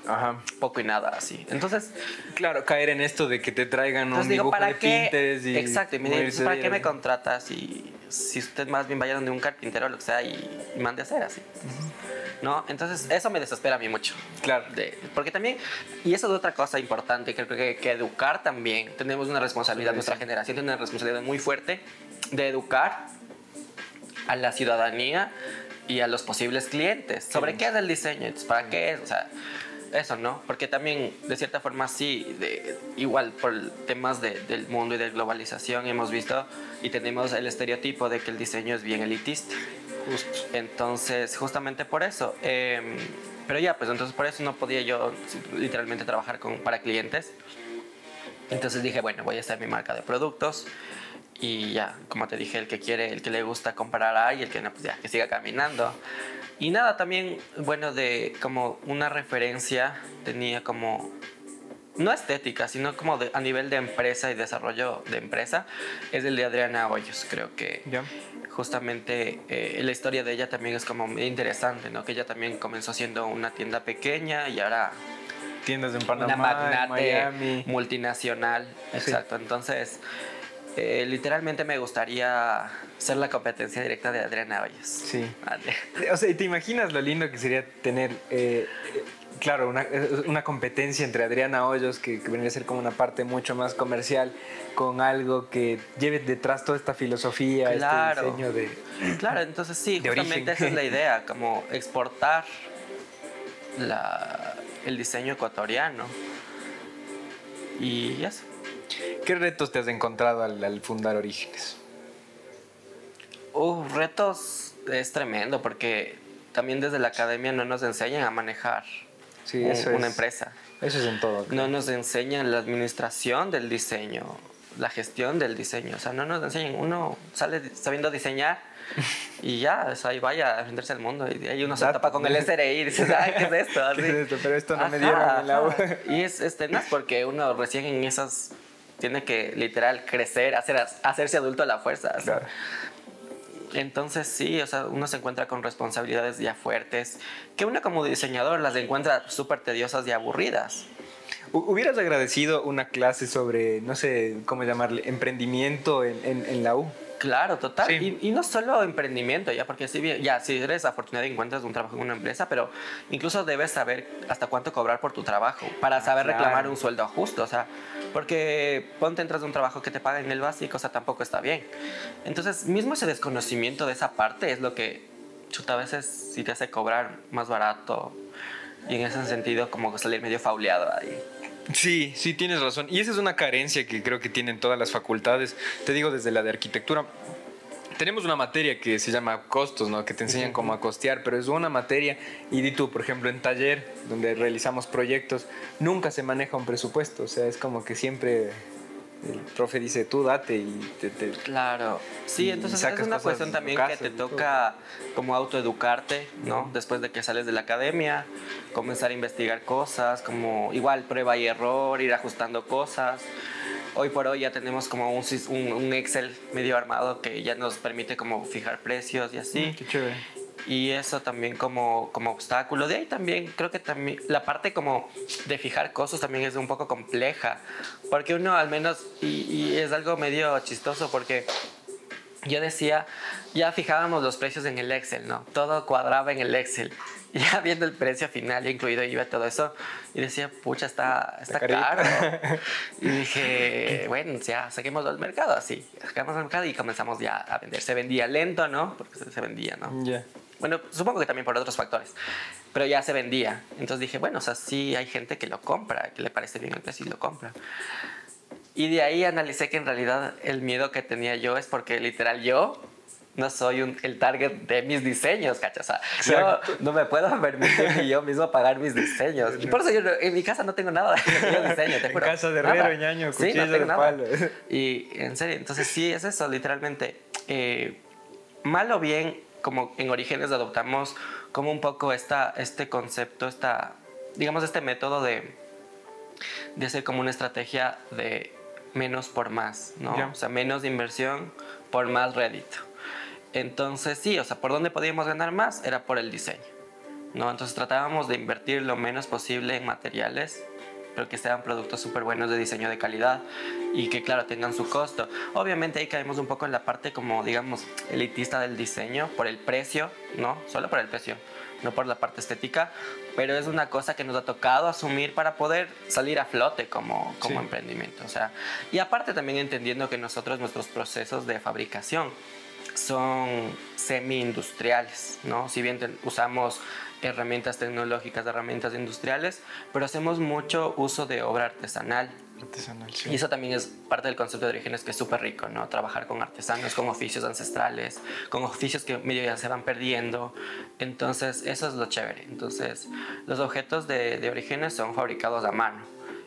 Ajá. poco y nada así. Entonces, claro, caer en esto de que te traigan un digo, dibujo ¿para de qué? Y Exacto, y me dice, ¿para qué me contratas? Y si usted más bien vaya donde un carpintero o lo que sea y, y mande a hacer así. Uh -huh. ¿No? Entonces, eso me desespera a mí mucho. Claro. De, porque también, y eso es otra cosa importante, creo que, que educar también. Tenemos una responsabilidad, sí, nuestra sí. generación tiene una responsabilidad muy fuerte de educar a la ciudadanía y a los posibles clientes sobre sí. qué es el diseño, Entonces, para qué es, o sea, eso, ¿no? Porque también, de cierta forma, sí, de, igual por temas de, del mundo y de globalización hemos visto y tenemos el estereotipo de que el diseño es bien elitista. Justo. Entonces, justamente por eso. Eh, pero ya, pues entonces por eso no podía yo literalmente trabajar con, para clientes. Entonces dije, bueno, voy a hacer mi marca de productos. Y ya, como te dije, el que quiere, el que le gusta comprar ahí, el que no, pues ya, que siga caminando. Y nada, también, bueno, de como una referencia tenía como, no estética, sino como de, a nivel de empresa y desarrollo de empresa, es el de Adriana Hoyos. Creo que yeah. justamente eh, la historia de ella también es como interesante, ¿no? Que ella también comenzó siendo una tienda pequeña y ahora tiendas en Panamá, una magnate Miami. multinacional. Exacto. Entonces, eh, literalmente me gustaría ser la competencia directa de Adriana Hoyos. Sí. Vale. O sea, ¿te imaginas lo lindo que sería tener, eh, claro, una, una, competencia entre Adriana Hoyos, que, que, vendría a ser como una parte mucho más comercial, con algo que lleve detrás toda esta filosofía, claro. este diseño de. Claro, entonces sí, justamente origen. esa es la idea, como exportar la, el diseño ecuatoriano. Y eso. ¿Qué retos te has encontrado al, al fundar Orígenes? Uh, retos es tremendo porque también desde la academia no nos enseñan a manejar sí, un, eso una es, empresa. Eso es en todo. No nos enseñan la administración del diseño, la gestión del diseño. O sea, no nos enseñan. Uno sale sabiendo diseñar y ya, o sea, ahí vaya a venderse al mundo. Y ahí uno se tapa con el SRI y dices, ay, ¿qué es esto? Así. ¿Qué es esto? Pero esto no ajá, me dieron en la. Y es, es tenaz porque uno recién en esas tiene que literal crecer, hacer, hacerse adulto a la fuerza. Claro. Entonces sí, o sea, uno se encuentra con responsabilidades ya fuertes, que uno como diseñador las encuentra súper tediosas y aburridas. ¿Hubieras agradecido una clase sobre, no sé cómo llamarle, emprendimiento en, en, en la U? Claro, total. Sí. Y, y, no solo emprendimiento, ya, porque si ya, si eres afortunado y encuentras un trabajo en una empresa, pero incluso debes saber hasta cuánto cobrar por tu trabajo para saber claro. reclamar un sueldo justo. O sea, porque ponte entras de un trabajo que te pagan el básico, o sea, tampoco está bien. Entonces, mismo ese desconocimiento de esa parte es lo que chuta, a veces sí te hace cobrar más barato y en ese sentido como salir medio fauleado ahí. Sí, sí, tienes razón. Y esa es una carencia que creo que tienen todas las facultades. Te digo desde la de arquitectura. Tenemos una materia que se llama costos, ¿no? Que te enseñan cómo a costear, pero es una materia. Y di tú, por ejemplo, en taller, donde realizamos proyectos, nunca se maneja un presupuesto. O sea, es como que siempre el profe dice tú date y te, claro. Sí entonces es una cuestión también que te toca como autoeducarte no después de que sales de la academia comenzar a investigar cosas como igual prueba y error ir ajustando cosas. Hoy por hoy ya tenemos como un, un, Excel medio armado que ya nos permite como fijar precios y así. Mm, qué chévere y eso también como, como obstáculo. De ahí también creo que también la parte como de fijar costos también es un poco compleja, porque uno al menos, y, es algo medio chistoso porque yo decía, ya fijábamos los precios en el Excel, ¿no? Todo cuadraba en el Excel. Ya viendo el precio final, incluido IVA, todo eso, y decía, pucha, está, está, caro. y dije, bueno, ya saquemos del mercado, así. Sacamos del mercado y comenzamos ya a vender. Se vendía lento, ¿no? Porque se, vendía, ¿no? Ya. Bueno, supongo que también por otros factores. Pero ya se vendía. Entonces dije, bueno, o sea, sí hay gente que lo compra, que le parece bien el precio y lo compra. Y de ahí analicé que en realidad el miedo que tenía yo es porque literal yo no soy un, el target de mis diseños, ¿cachas? O sea, yo no me puedo permitir yo mismo pagar mis diseños. Y por eso yo en mi casa no tengo nada de diseño, te juro. En casa de herrero, ñaño, sí, no tengo nada. Y en serio, entonces sí, es eso, literalmente. Eh, mal o bien, como en Orígenes adoptamos como un poco esta, este concepto, esta, digamos, este método de, de hacer como una estrategia de menos por más, ¿no? O sea, menos de inversión por más rédito. Entonces, sí, o sea, ¿por dónde podíamos ganar más? Era por el diseño, ¿no? Entonces tratábamos de invertir lo menos posible en materiales pero que sean productos súper buenos de diseño de calidad y que claro tengan su costo. Obviamente ahí caemos un poco en la parte como digamos elitista del diseño por el precio, ¿no? Solo por el precio, no por la parte estética, pero es una cosa que nos ha tocado asumir para poder salir a flote como, como emprendimiento. O sea, y aparte también entendiendo que nosotros nuestros procesos de fabricación son semi-industriales, ¿no? Si bien usamos herramientas tecnológicas, herramientas industriales, pero hacemos mucho uso de obra artesanal. Artesanal, sí. Y eso también es parte del concepto de orígenes que es súper rico, ¿no? Trabajar con artesanos, con oficios ancestrales, con oficios que medio ya se van perdiendo. Entonces, eso es lo chévere. Entonces, los objetos de, de orígenes son fabricados a mano.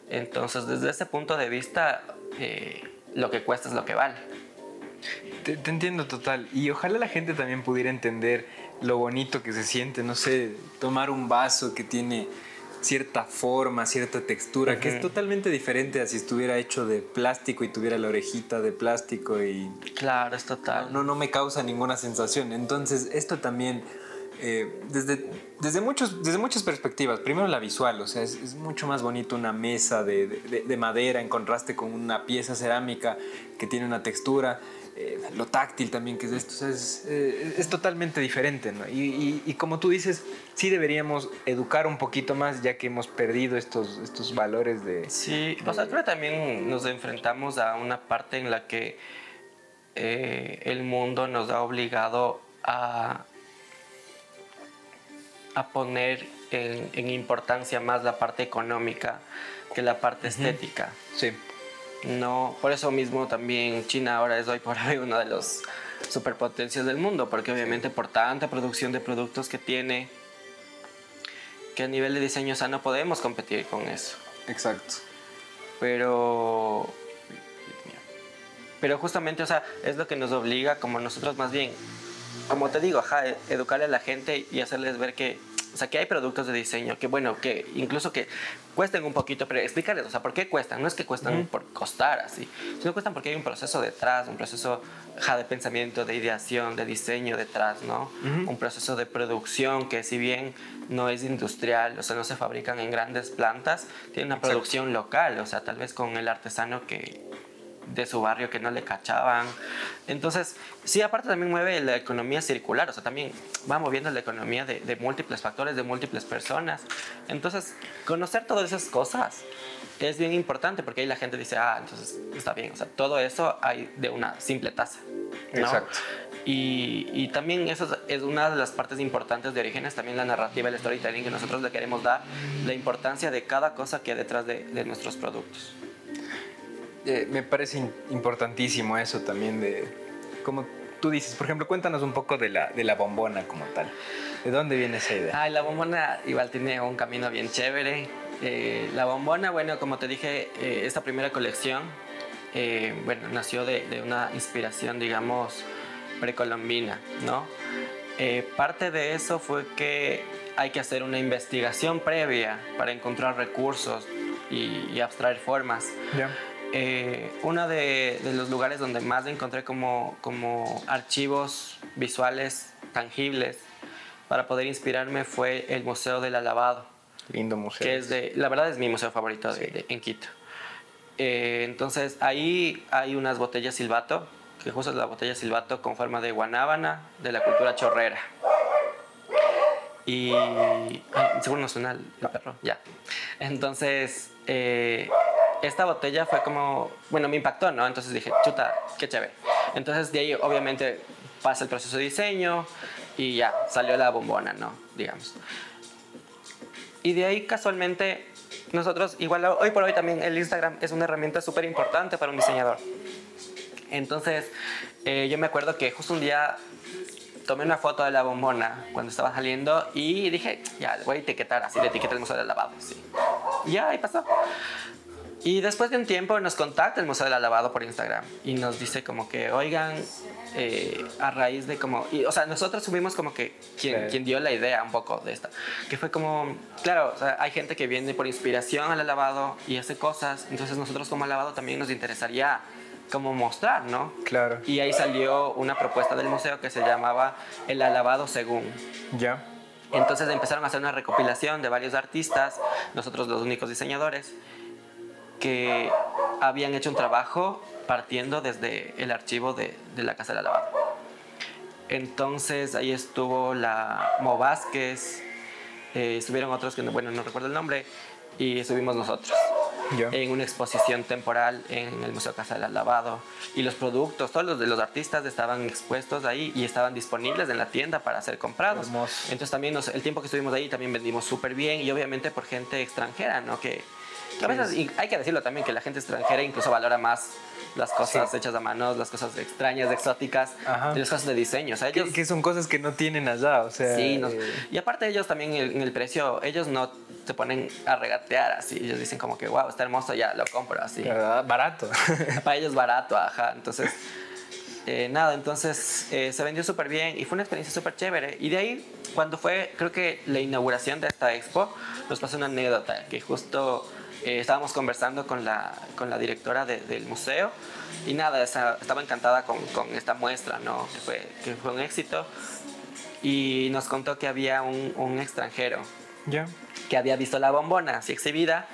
Entonces, desde ese punto de vista, eh, lo que cuesta es lo que vale. Te, te, entiendo total. Y ojalá la gente también pudiera entender lo bonito que se siente, no sé, tomar un vaso que tiene cierta forma, cierta textura, que es totalmente diferente a si estuviera hecho de plástico y tuviera la orejita de plástico y... Claro, es total. No, no me causa ninguna sensación. Entonces, esto también, eh, desde, desde, muchos, desde muchas perspectivas, primero la visual, o sea, es, mucho más bonito una mesa de, de, madera en contraste con una pieza cerámica que tiene una textura. Eh, lo táctil también que es esto, es, eh, es, totalmente diferente, ¿no? Y, y, como tú dices, sí deberíamos educar un poquito más ya que hemos perdido estos, estos valores de... Sí, o sea, creo que también nos enfrentamos a una parte en la que eh, el mundo nos ha obligado a, a poner en, en, importancia más la parte económica que la parte estética. Sí. No, por eso mismo también China ahora es hoy por hoy uno de los superpotencias del mundo, porque obviamente por tanta producción de productos que tiene, que a nivel de diseño o sea, no podemos competir con eso. Exacto. Pero pero justamente, o sea, es lo que nos obliga como nosotros más bien, como te digo, ajá, educarle a la gente y hacerles ver que o sea, que hay productos de diseño que, bueno, que incluso que cuesten un poquito, pero explícales, o sea, ¿por qué cuestan? No es que cuestan por costar así, sino cuestan porque hay un proceso detrás, un proceso de pensamiento, de ideación, de diseño detrás, ¿no? Un proceso de producción que si bien no es industrial, o sea, no se fabrican en grandes plantas, tiene una producción local, o sea, tal vez con el artesano que de su barrio que no le cachaban. Entonces, sí, aparte también mueve la economía circular, o sea, también va moviendo la economía de, de múltiples factores, de múltiples personas. Entonces, conocer todas esas cosas es bien importante porque ahí la gente dice, ah, entonces está bien, o sea, todo eso hay de una simple taza. ¿no? Exacto. Y, y, también eso es una de las partes importantes de Orígenes, también la narrativa, el storytelling que nosotros le queremos dar, la importancia de cada cosa que hay detrás de, de nuestros productos. Eh, me parece importantísimo eso también de, como tú dices, por ejemplo, cuéntanos un poco de la, de la bombona como tal. ¿De dónde viene esa idea? Ay, la bombona igual tiene un camino bien chévere. Eh, la bombona, bueno, como te dije, eh, esta primera colección, eh, bueno, nació de, de, una inspiración, digamos, precolombina, ¿no? Eh, parte de eso fue que hay que hacer una investigación previa para encontrar recursos y, y abstraer formas. Yeah. Eh, uno de, de, los lugares donde más encontré como, como archivos visuales tangibles para poder inspirarme fue el Museo del Alabado. Lindo museo. Que es de, la verdad es mi museo favorito de, de, en Quito. Eh, entonces ahí hay unas botellas silbato, que justo es la botella silbato con forma de guanábana de la cultura chorrera. Y ay, seguro no suena el perro, ya. Entonces, eh, esta botella fue como, bueno, me impactó, ¿no? Entonces dije, chuta, qué chévere. Entonces de ahí obviamente pasa el proceso de diseño y ya, salió la bombona, ¿no? Digamos. Y de ahí casualmente nosotros, igual hoy por hoy también el Instagram es una herramienta súper importante para un diseñador. Entonces eh, yo me acuerdo que justo un día tomé una foto de la bombona cuando estaba saliendo y dije, ya, voy a etiquetar así, de etiqueta el museo del lavado, sí. Y ya, ahí pasó. Y después de un tiempo nos contacta el Museo del Lavado por Instagram y nos dice como que, oigan, eh, a raíz de como, y, o sea, nosotros subimos como que quien, sí. quien, dio la idea un poco de esta, que fue como, claro, o sea, hay gente que viene por inspiración al lavado y hace cosas, entonces nosotros como lavado también nos interesaría como mostrar, ¿no? Claro. Y ahí salió una propuesta del museo que se llamaba El Alabado Según. Ya. Entonces empezaron a hacer una recopilación de varios artistas, nosotros los únicos diseñadores, que habían hecho un trabajo partiendo desde el archivo de, de la Casa de la Lavada. Entonces ahí estuvo la Mo Vázquez, eh, estuvieron otros que no, bueno, no recuerdo el nombre, y estuvimos nosotros yeah. en una exposición temporal en el Museo Casa del Lavado. Y los productos, todos los de los artistas estaban expuestos ahí y estaban disponibles en la tienda para ser comprados. Hermoso. Entonces también nos, el tiempo que estuvimos ahí también vendimos súper bien y obviamente por gente extranjera, ¿no? Que, a veces, y hay que decirlo también, que la gente extranjera incluso valora más las cosas sí. hechas a mano, las cosas extrañas, exóticas, Ajá. y las cosas de diseño. O sea, ellos, que, que, son cosas que no tienen allá, o sea... Sí, nos, eh... y aparte ellos también en el, en el, precio, ellos no se ponen a regatear así, ellos dicen como que, wow, está hermoso, ya lo compro así. ¿Verdad? Barato. Para ellos barato, ajá, entonces... Eh, nada, entonces eh, se vendió súper bien y fue una experiencia súper chévere. Y de ahí, cuando fue, creo que la inauguración de esta expo, nos pasó una anécdota que justo eh, estábamos conversando con la, con la directora de, del museo y nada, esa, estaba encantada con, con, esta muestra, ¿no? que, fue, que fue un éxito. Y nos contó que había un, un extranjero yeah. que había visto la bombona así exhibida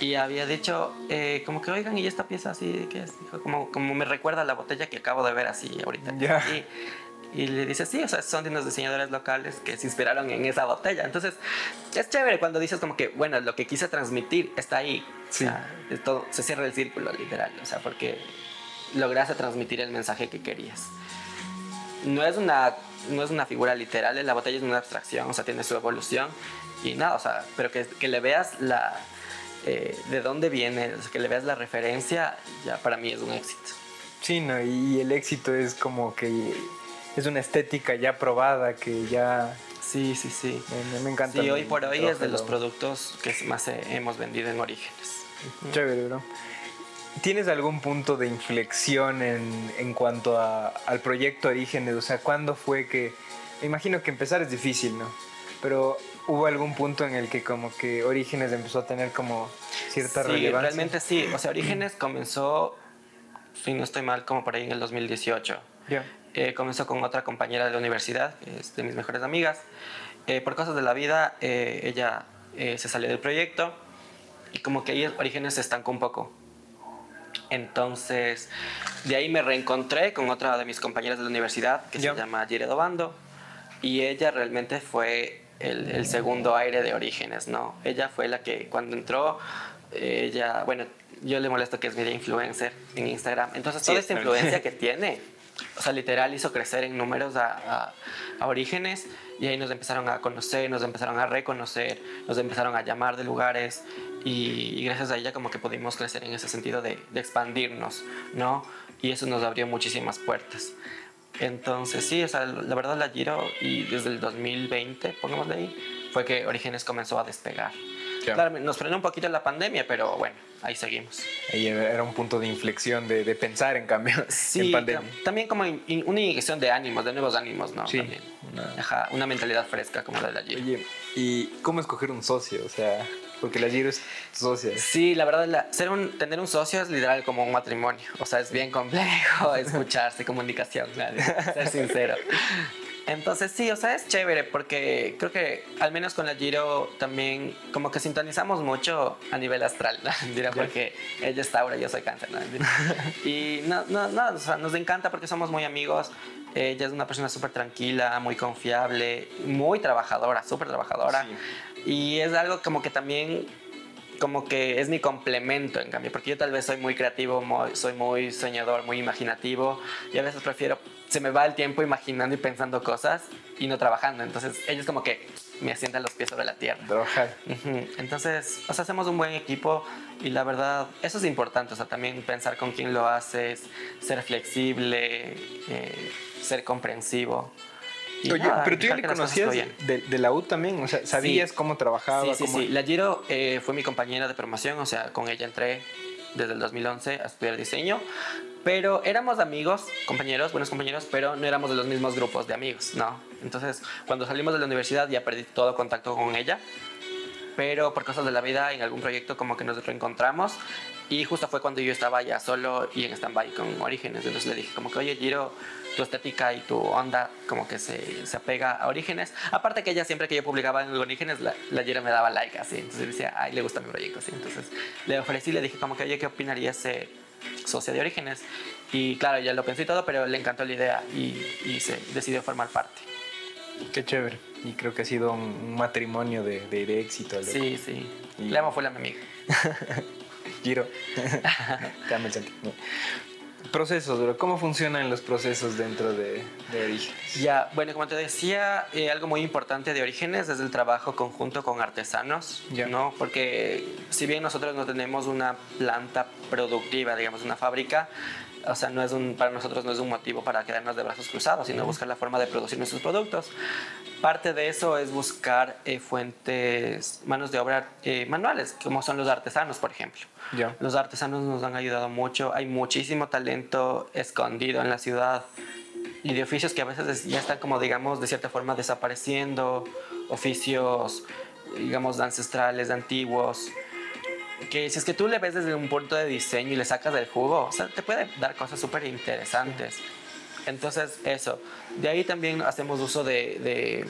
y había dicho eh, como que oigan y esta pieza así es como, como me recuerda a la botella que acabo de ver así ahorita yeah. y, y, le dice sí o sea son de unos diseñadores locales que se inspiraron en esa botella entonces es chévere cuando dices como que bueno lo que quise transmitir está ahí sí. o sea, todo, se cierra el círculo literal o sea porque lograste transmitir el mensaje que querías no es una no es una figura literal la botella es una abstracción o sea tiene su evolución y nada o sea pero que, que le veas la eh, de dónde viene, o sea, que le veas la referencia, ya para mí es un éxito. Sí, no, y el éxito es como que es una estética ya probada, que ya... Sí, sí, sí. Me, me encanta. Sí, hoy por hoy es de los productos que más hemos vendido en Orígenes. Chévere, bro. ¿Tienes algún punto de inflexión en, en cuanto a, al proyecto Orígenes? O sea, ¿cuándo fue que... Me imagino que empezar es difícil, ¿no? Pero hubo algún punto en el que como que Orígenes empezó a tener como cierta sí, relevancia. realmente sí. O sea, Orígenes comenzó, si no estoy mal, como por ahí en el 2018. Yeah. Eh, comenzó con otra compañera de la universidad, que es de mis mejores amigas. Eh, por cosas de la vida, eh, ella se salió del proyecto y como que ahí Orígenes se estancó un poco. Entonces, de ahí me reencontré con otra de mis compañeras de la universidad que se llama Jiredo Bando y ella realmente fue el, el segundo aire de Orígenes, ¿no? Ella fue la que cuando entró, eh, ella, bueno, yo le molesto que es media influencer en Instagram, entonces toda Sí, esta influencia que tiene, o sea, literal hizo crecer en números a, a- a Orígenes y ahí nos empezaron a conocer, nos empezaron a reconocer, nos empezaron a llamar de lugares y, y gracias a ella como que pudimos crecer en ese sentido de, de expandirnos, ¿no? Y eso nos abrió muchísimas puertas. Entonces, sí, o sea, la verdad la Giro y desde el 2020, pongámosle ahí, fue que Orígenes comenzó a despegar. Ya. Claro, nos frenó un poquito la pandemia, pero bueno, ahí seguimos. Ahí era un punto de inflexión de, de pensar en cambio en Sí, pandemia. tam- también como in- in- una inyección de ánimos, de nuevos ánimos, ¿no? Sí, También. una- Ajá, una mentalidad fresca como la de la Giro. Oye, ¿y cómo escoger un socio? O sea, porque la Giro es socia. Sí, la verdad, la- ser un, tener un socio es literal como un matrimonio. O sea, es bien complejo escucharse, comunicación, claro, ser sincero. Entonces, sí, o sea, es chévere porque creo que al menos con la Giro también como que sintonizamos mucho a nivel astral, ¿no? Mentira, porque ella es Tauro y yo soy Cáncer, ¿no? Y no, no, no, o sea, nos encanta porque somos muy amigos. Ella es una persona súper tranquila, muy confiable, muy trabajadora, súper trabajadora. Y es algo como que también como que es mi complemento en cambio, porque yo tal vez soy muy creativo, muy- soy muy soñador, muy imaginativo y a veces prefiero, se me va el tiempo imaginando y pensando cosas y no trabajando, entonces ellos como que me asientan los pies sobre la tierra. Trabajar. Ujú, Entonces, o sea, hacemos un buen equipo y la verdad, eso es importante, o sea, también pensar con quién lo haces, ser flexible, eh, ser comprensivo. Y Oye, nada, pero tú ya le conocías de, de la U también, o sea, sabías Sí. cómo trabajaba. Sí, sí, cómo... sí. La Giro eh, fue mi compañera de promoción, o sea, con ella entré desde el 2011 a estudiar diseño. Pero éramos amigos, compañeros, buenos compañeros, pero no éramos de los mismos grupos de amigos, ¿no? Entonces, cuando salimos de la universidad ya perdí todo contacto con ella. Pero por cosas de la vida, en algún proyecto como que nos reencontramos. Y justo fue cuando yo estaba ya solo y en stand-by con Orígenes. Entonces le dije como que, oye, Giro, tu estética y tu onda como que se, se apega a Orígenes. Aparte que ella siempre que yo publicaba en Orígenes, la, la Giro me daba like así. Entonces decía, ay, le gusta mi proyecto así. Entonces le ofrecí, le dije como que, oye, ¿qué opinaría ser socia de Orígenes? Y claro, ya lo pensé y todo, pero le encantó la idea y, y se decidió formar parte. Qué chévere. Y creo que ha sido un, un matrimonio de, de, de éxito. loco. Sí, sí. Y- Le amo, fue la mi amiga. Giro. Amo el Santi. Procesos, bro. ¿Cómo funcionan los procesos dentro de, de Orígenes? Ya, bueno, como te decía, eh, algo muy importante de Orígenes es el trabajo conjunto con artesanos, Ya. ¿no? Porque si bien nosotros no tenemos una planta productiva, digamos, una fábrica, o sea, no es un, para nosotros no es un motivo para quedarnos de brazos cruzados, sino buscar la forma de producir nuestros productos. Parte de eso es buscar eh, fuentes, manos de obra eh, manuales, como son los artesanos, por ejemplo. Ya. Los artesanos nos han ayudado mucho, hay muchísimo talento escondido en la ciudad y de oficios que a veces ya están como, digamos, de cierta forma desapareciendo, oficios, digamos, ancestrales, antiguos, que si es que tú le ves desde un punto de diseño y le sacas del jugo, o sea, te puede dar cosas súper interesantes. Entonces, eso. De ahí también hacemos uso de, de,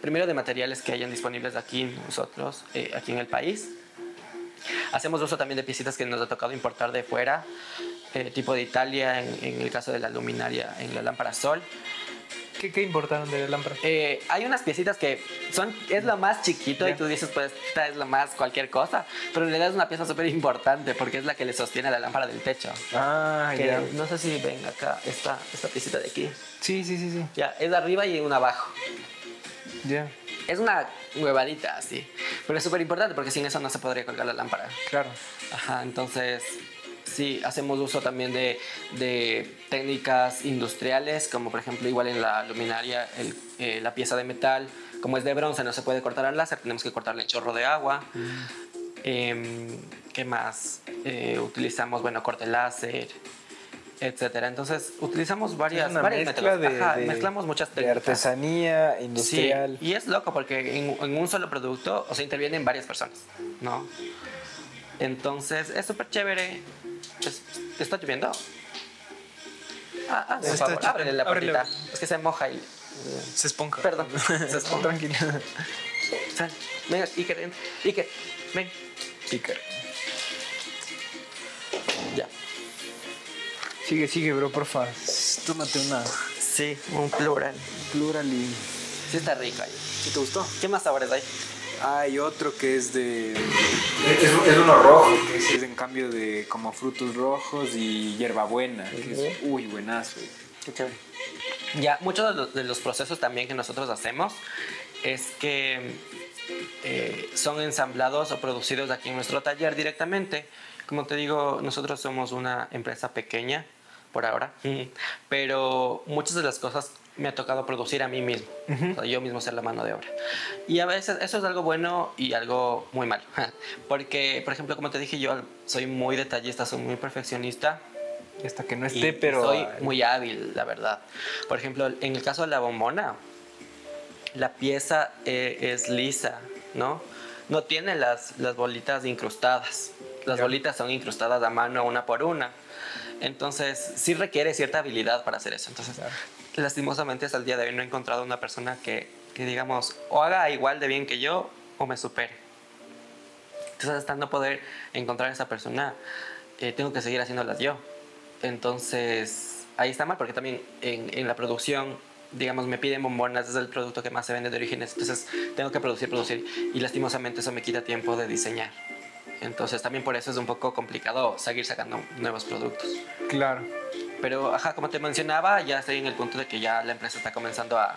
primero de materiales que hayan disponibles aquí nosotros, eh, aquí en el país. Hacemos uso también de piecitas que nos ha tocado importar de fuera, eh, tipo de Italia, en, en el caso de la luminaria, en la lámpara sol. ¿Qué, qué importaron de la lámpara? Eh, hay unas piecitas que son, es lo más chiquito y Ya. tú dices, pues esta es lo más cualquier cosa, pero en realidad es una pieza súper importante porque es la que le sostiene la lámpara del techo. Ah, Que ya. no sé si ven acá, esta, esta piecita de aquí. Sí, sí, sí, sí. Ya, es arriba y una abajo. Ya. Es una huevadita así, pero es súper importante porque sin eso no se podría colgar la lámpara. Claro. Ajá, entonces sí, hacemos uso también de, de técnicas industriales, como por ejemplo igual en la luminaria, el- eh, la pieza de metal, como es de bronce, no se puede cortar al láser, tenemos que cortarle en chorro de agua. Em, ¿Qué más? Eh, utilizamos, bueno, corte láser, etcétera. Entonces utilizamos varias, varios mezcla de, Ajá, de- mezclamos muchas de técnicas. artesanía Sí, industrial. y es loco porque en, en un solo producto, o sea, intervienen varias personas, ¿no? Entonces, es súper chévere. Es- ¿Está lloviendo? Ah, ah, por favor, ábrele la ábrele. puertita. Es que se moja y... Se esponja. Perdón, se esponja. Tranquilo. Sal. Venga, Iker, ven. Iker, ven. Picar. Sigue, sigue, bro, porfa. Tómate una. Sí, un plural. Plural y. Sí está rico ahí. ¿Sí te gustó? ¿Qué más sabores hay? Hay otro que es de. Es, uno rojo, que es, en cambio de como frutos rojos y hierbabuena, que es uy, buenazo. Ya, muchos de los, de los procesos también que nosotros hacemos es que eh, son ensamblados o producidos aquí en nuestro taller directamente. Como te digo, nosotros somos una empresa pequeña por ahora, pero muchas de las cosas me ha tocado producir a mí mismo, yo mismo ser la mano de obra. Y a veces eso es algo bueno y algo muy malo, porque, por ejemplo, como te dije, yo soy muy detallista, soy muy perfeccionista. Hasta que no esté, pero... Soy muy hábil, la verdad. Por ejemplo, en el caso de la bombona, la pieza eh, es lisa, ¿no? No tiene las, las bolitas incrustadas. Las bolitas son incrustadas a mano una por una. Entonces, sí requiere cierta habilidad para hacer eso. Entonces, lastimosamente hasta el día de hoy no he encontrado una persona que, que, digamos, o haga igual de bien que yo o me supere. Entonces, hasta no poder encontrar a esa persona, eh, tengo que seguir haciéndolas yo. Entonces, ahí está mal, porque también en, en la producción digamos, me piden bombonas, es el producto que más se vende de orígenes, entonces tengo que producir, producir, y lastimosamente eso me quita tiempo de diseñar. Entonces también por eso es un poco complicado seguir sacando nuevos productos. Claro. Pero, ajá, como te mencionaba, ya estoy en el punto de que ya la empresa está comenzando a,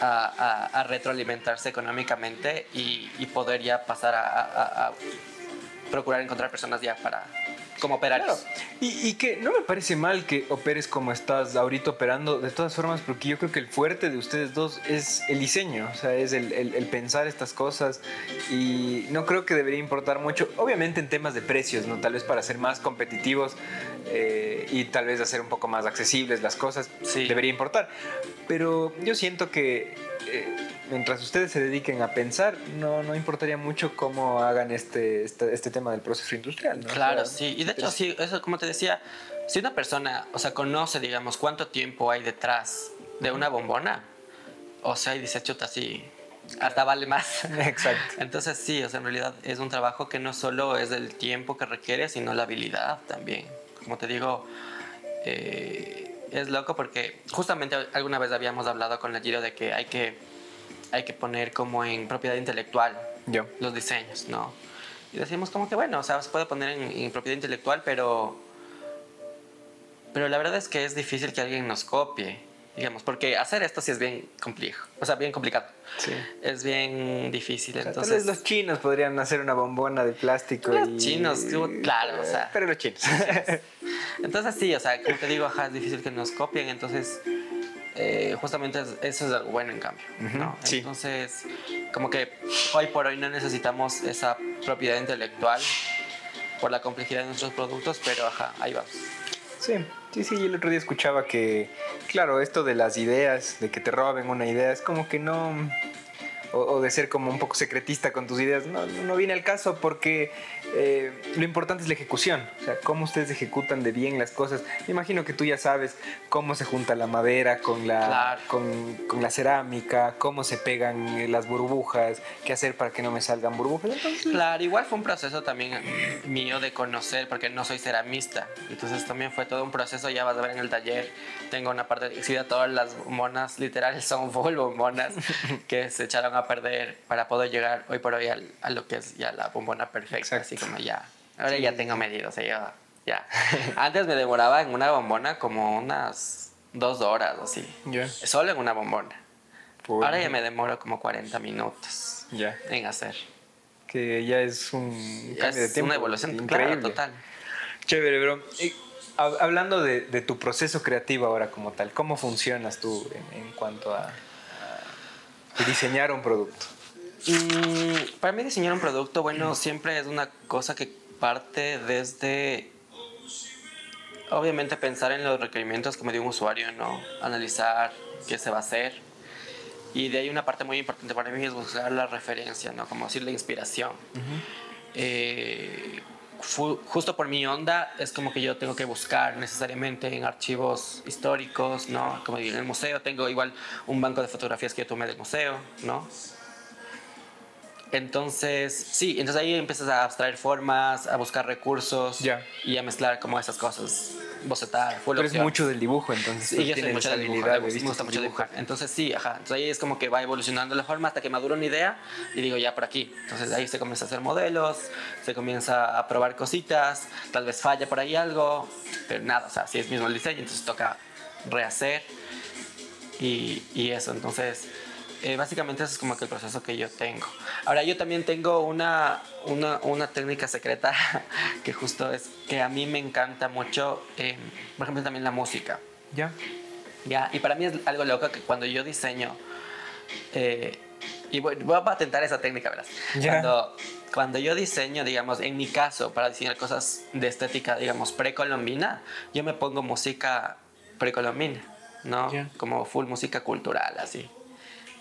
a, a, retroalimentarse económicamente y, y, poder ya pasar a, a procurar encontrar personas ya para, como operarios. Y, que no me parece mal que operes como estás ahorita operando, de todas formas, porque yo creo que el fuerte de ustedes dos es el diseño, o sea, es el, el, pensar estas cosas y no creo que debería importar mucho, obviamente en temas de precios, ¿no? Tal vez para ser más competitivos eh, y tal vez hacer un poco más accesibles las cosas, sí. debería importar. Pero yo siento que... Eh, mientras ustedes se dediquen a pensar, no, no importaría mucho cómo hagan este, este, este tema del proceso industrial. ¿no? Claro, sí. Y de hecho, sí, eso como te decía, si una persona, o sea, conoce, digamos, cuánto tiempo hay detrás de una bombona, o sea, y dice, chuta, sí, hasta vale más. Exacto. Entonces sí, o sea, en realidad es un trabajo que no solo es el tiempo que requiere, sino la habilidad también. Como te digo, eh, es loco porque justamente alguna vez habíamos hablado con el Giro de que hay que hay que poner como en propiedad intelectual Yo. los diseños, ¿no? Y decimos como que bueno, o sea, se puede poner en, propiedad intelectual, pero, pero la verdad es que es difícil que alguien nos copie, digamos, porque hacer esto sí es bien complejo, o sea, bien complicado. Sí. Es bien difícil. entonces, tal vez los chinos podrían hacer una bombona de plástico. Los chinos, claro, o sea. Pero los chinos. entonces sí, o sea, como te digo, ajá, es difícil que nos copien, entonces eh, justamente eso es algo bueno en cambio. ¿no? Entonces, como que hoy por hoy no necesitamos esa propiedad intelectual por la complejidad de nuestros productos, pero ajá, ahí vamos. Sí, sí, sí, el otro día escuchaba que, claro, esto de las ideas, de que te roben una idea, es como que no, o, de ser como un poco secretista con tus ideas, no, no viene al caso porque eh, lo importante es la ejecución, o sea, cómo ustedes ejecutan de bien las cosas. Me imagino que tú ya sabes cómo se junta la madera con la, con, con, la cerámica, cómo se pegan eh, las burbujas, qué hacer para que no me salgan burbujas. Claro, igual fue un proceso también mío de conocer, porque no soy ceramista, entonces también fue todo un proceso, ya vas a ver en el taller, tengo una parte de todas las monas literales son full monas que se echaron a perder para poder llegar hoy por hoy a lo que es ya la bombona perfecta, así como ya. Ahora ya tengo medido, o sea, ya. Antes me demoraba en una bombona como unas dos horas, así. Solo en una bombona. Ahora ya me demoro como 40 minutos ya en hacer. Que ya es un cambio de tiempo. una evolución increíble. total. Chévere, bro. hablando de, tu proceso creativo ahora como tal, ¿cómo funcionas tú en cuanto a diseñar un producto? Mm, para mí diseñar un producto, bueno, siempre es una cosa que parte desde, obviamente, pensar en los requerimientos como de un usuario, ¿no? Analizar qué se va a hacer. Y de ahí una parte muy importante para mí es buscar la referencia, ¿no? Como decir la inspiración. Eh, justo por mi onda es como que yo tengo que buscar necesariamente en archivos históricos, ¿no? Como en el museo tengo igual un banco de fotografías que yo tomé del museo, ¿no? Entonces, sí, entonces ahí empiezas a abstraer formas, a buscar recursos y a mezclar como esas cosas. bocetar, full eres opción. mucho del dibujo, entonces. Sí, yo soy mucho esa de habilidad dibujar, de me gusta mucho dibujar. dibujar. Entonces sí, ajá. Entonces ahí es como que va evolucionando la forma hasta que madura una idea y digo ya por aquí. Entonces ahí se comienza a hacer modelos, se comienza a probar cositas, tal vez falla por ahí algo, pero nada, o sea, si es mismo el diseño, entonces toca rehacer y, y eso. Entonces eh, básicamente ese es como que el proceso que yo tengo. Ahora yo también tengo una, una, una técnica secreta que justo es que a mí me encanta mucho, eh, por ejemplo también la música. Ya. Ya, y para mí es algo loco que cuando yo diseño, eh, y voy, voy a patentar esa técnica, ¿verdad? Ya. Cuando, cuando yo diseño, digamos, en mi caso, para diseñar cosas de estética, digamos, precolombina, yo me pongo música precolombina, ¿no? Como full música cultural, así.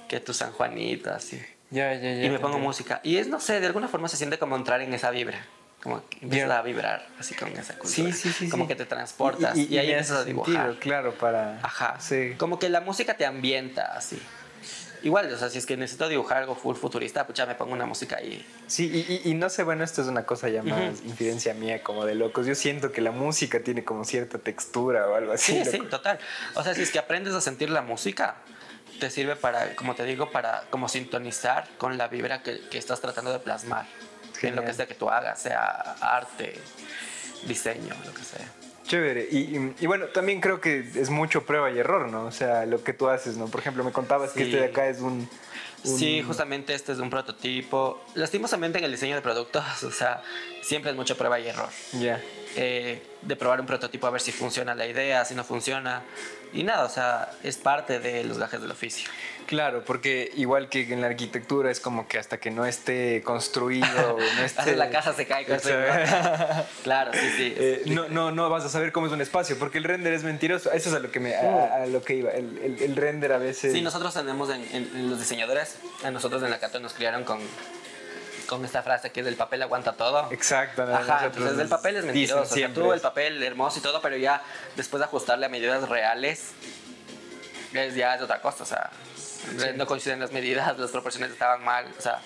Que tu San Juanito, así. Ya, ya, ya. y me pongo música. Y es, no sé, de alguna forma se siente como entrar en esa vibra. Como que empiezas a vibrar así con esa cultura. Sí, sí, sí. Como sí. que te transportas y, ahí me empiezas hace a dibujar. sentido, claro, para. Ajá. Sí. Como que la música te ambienta así. Igual, o sea, si es que necesito dibujar algo full futurista, pues ya me pongo una música ahí. Sí, y, y- y no sé, bueno, esto es una cosa ya más infidencia mía, como de locos. Yo siento que la música tiene como cierta textura o algo así. Sí, sí, loco. total. O sea, si es que aprendes a sentir la música, te sirve para, como te digo, para como sintonizar con la vibra que, que estás tratando de plasmar. En lo Genial. que sea que tú hagas, sea arte, diseño, lo que sea. Chévere. Y, y- y bueno, también creo que es mucho prueba y error, ¿no? O sea, lo que tú haces, ¿no? Por ejemplo, me contabas que este de acá es un. Un- Sí, justamente este es un prototipo. Lastimosamente en el diseño de productos, o sea, siempre es mucho prueba y error. Ya. eh, de probar un prototipo a ver si funciona la idea, si no funciona. Y nada, o sea, es parte de los gajes del oficio. Claro, porque igual que en la arquitectura es como que hasta que no esté construido, no esté... la casa se cae. Claro, sí, sí. Eh, no, no, no vas a saber cómo es un espacio, porque el render es mentiroso. Eso es a lo que, me, a, a lo que iba. El, el- el render a veces... Sí, nosotros tenemos en, en- los diseñadores, a nosotros en la Cato nos criaron con, con esta frase que es del papel aguanta todo. Exacto. Ajá, entonces el papel es mentiroso. O sea, tú el papel hermoso y todo, pero ya después de ajustarle a medidas reales, es, ya es otra cosa. O sea, no coinciden las medidas, las proporciones estaban mal. O sea,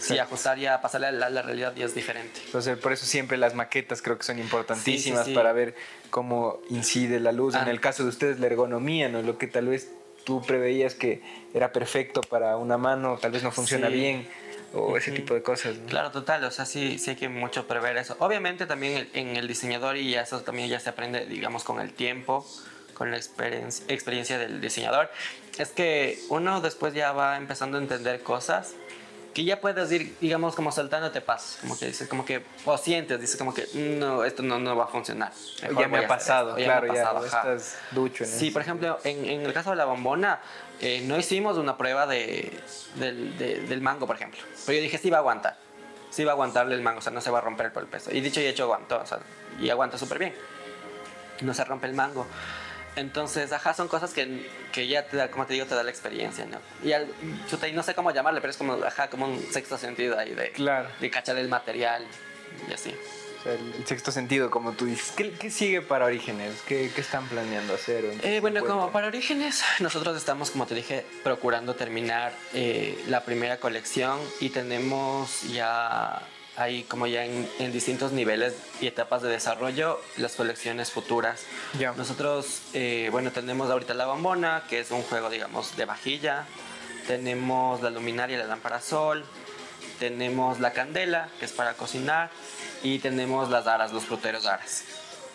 sí, ajustar ya, pasarle a la, la realidad ya es diferente. Entonces, por eso siempre las maquetas creo que son importantísimas Sí, sí, sí. para ver cómo incide la luz. Ah. En el caso de ustedes, la ergonomía, ¿no? Lo que tal vez tú preveías que era perfecto para una mano, tal vez no funciona Sí. bien, o ese tipo de cosas. ¿no? Claro, total, o sea, sí, sí hay que mucho prever eso. Obviamente también en el diseñador y eso también ya se aprende, digamos, con el tiempo, con la experiencia, experiencia del diseñador, es que uno después ya va empezando a entender cosas que ya puedes ir, digamos, como saltándote pasos, como que dices, como que, o sientes, dices como que, no, esto no, no va a funcionar. Mejor ya me ha pasado, esto, claro, me ha ya, pasado, ajá. estás ducho en Sí, eso. por ejemplo, en, en el caso de la bombona, eh, no hicimos una prueba de, del, de- del mango, por ejemplo. Pero yo dije, sí va a aguantar. Sí va a aguantarle el mango, o sea, no se va a romper por el peso. Y dicho y hecho, aguantó, o sea, y aguanta súper bien. No se rompe el mango. Entonces, ajá, son cosas que, que ya te da, como te digo, te da la experiencia, ¿no? Y, al, chuta, y no sé cómo llamarle, pero es como, ajá, como un sexto sentido ahí de, Claro. de cachar el material y así. O sea, el sexto sentido, como tú dices. ¿Qué, qué sigue para Orígenes? ¿Qué, qué están planeando hacer? Eh, bueno, como para Orígenes, nosotros estamos, como te dije, procurando terminar eh, la primera colección y tenemos ya ahí como ya en, en distintos niveles y etapas de desarrollo las colecciones futuras. Ya. Nosotros, eh, bueno, tenemos ahorita la bombona, que es un juego, digamos, de vajilla. Tenemos la luminaria, la lámpara sol. Tenemos la candela, que es para cocinar. Y tenemos las aras, los fruteros aras.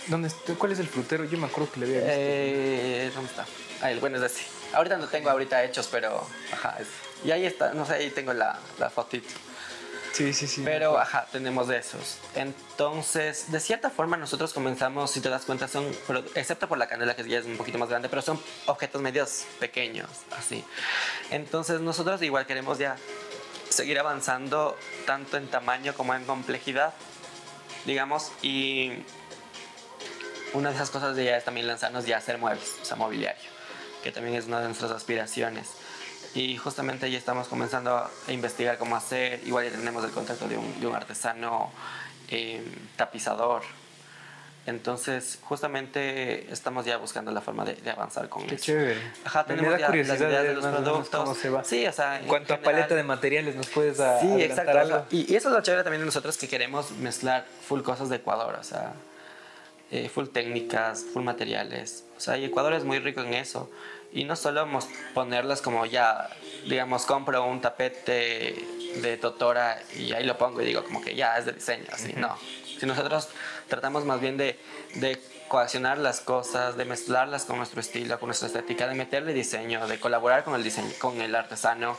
¿Dónde está? ¿Cuál es el frutero? Yo me acuerdo que le había visto. Eh, ¿Dónde está? Ah, el bueno es ese. Ahorita no tengo ahorita hechos, pero ajá. es- y ahí está, no sé, ahí tengo la, la fotito. Sí, sí, sí. Pero ajá, tenemos de esos. Entonces, de cierta forma nosotros comenzamos, si te das cuenta, son, excepto por la candela que ya es un poquito más grande, pero son objetos medios pequeños, así. Entonces nosotros igual queremos ya seguir avanzando tanto en tamaño como en complejidad, digamos, y una de esas cosas de ya es también lanzarnos ya a hacer muebles, o sea, mobiliario, que también es una de nuestras aspiraciones. Y justamente ya estamos comenzando a investigar cómo hacer. Igual ya tenemos el contacto de un, de un artesano eh, tapizador. Entonces, justamente estamos ya buscando la forma de, de avanzar con Qué eso. chévere. Ajá, Me tenemos da ya las curiosidad ideas de ver los productos. cómo se va. Sí, o sea, En cuanto a general- paleta de materiales, ¿nos puedes a- Sí, exacto. algo? Y, y eso es lo chévere también de nosotros que queremos mezclar full cosas de Ecuador. O sea, eh, full técnicas, full materiales. O sea, y Ecuador es muy rico en eso. Y no solo ponerlas como ya, digamos, compro un tapete de Totora y ahí lo pongo y digo como que ya es de diseño, así, no. Si nosotros tratamos más bien de, de coaccionar las cosas, de mezclarlas con nuestro estilo, con nuestra estética, de meterle diseño, de colaborar con el diseño, con el artesano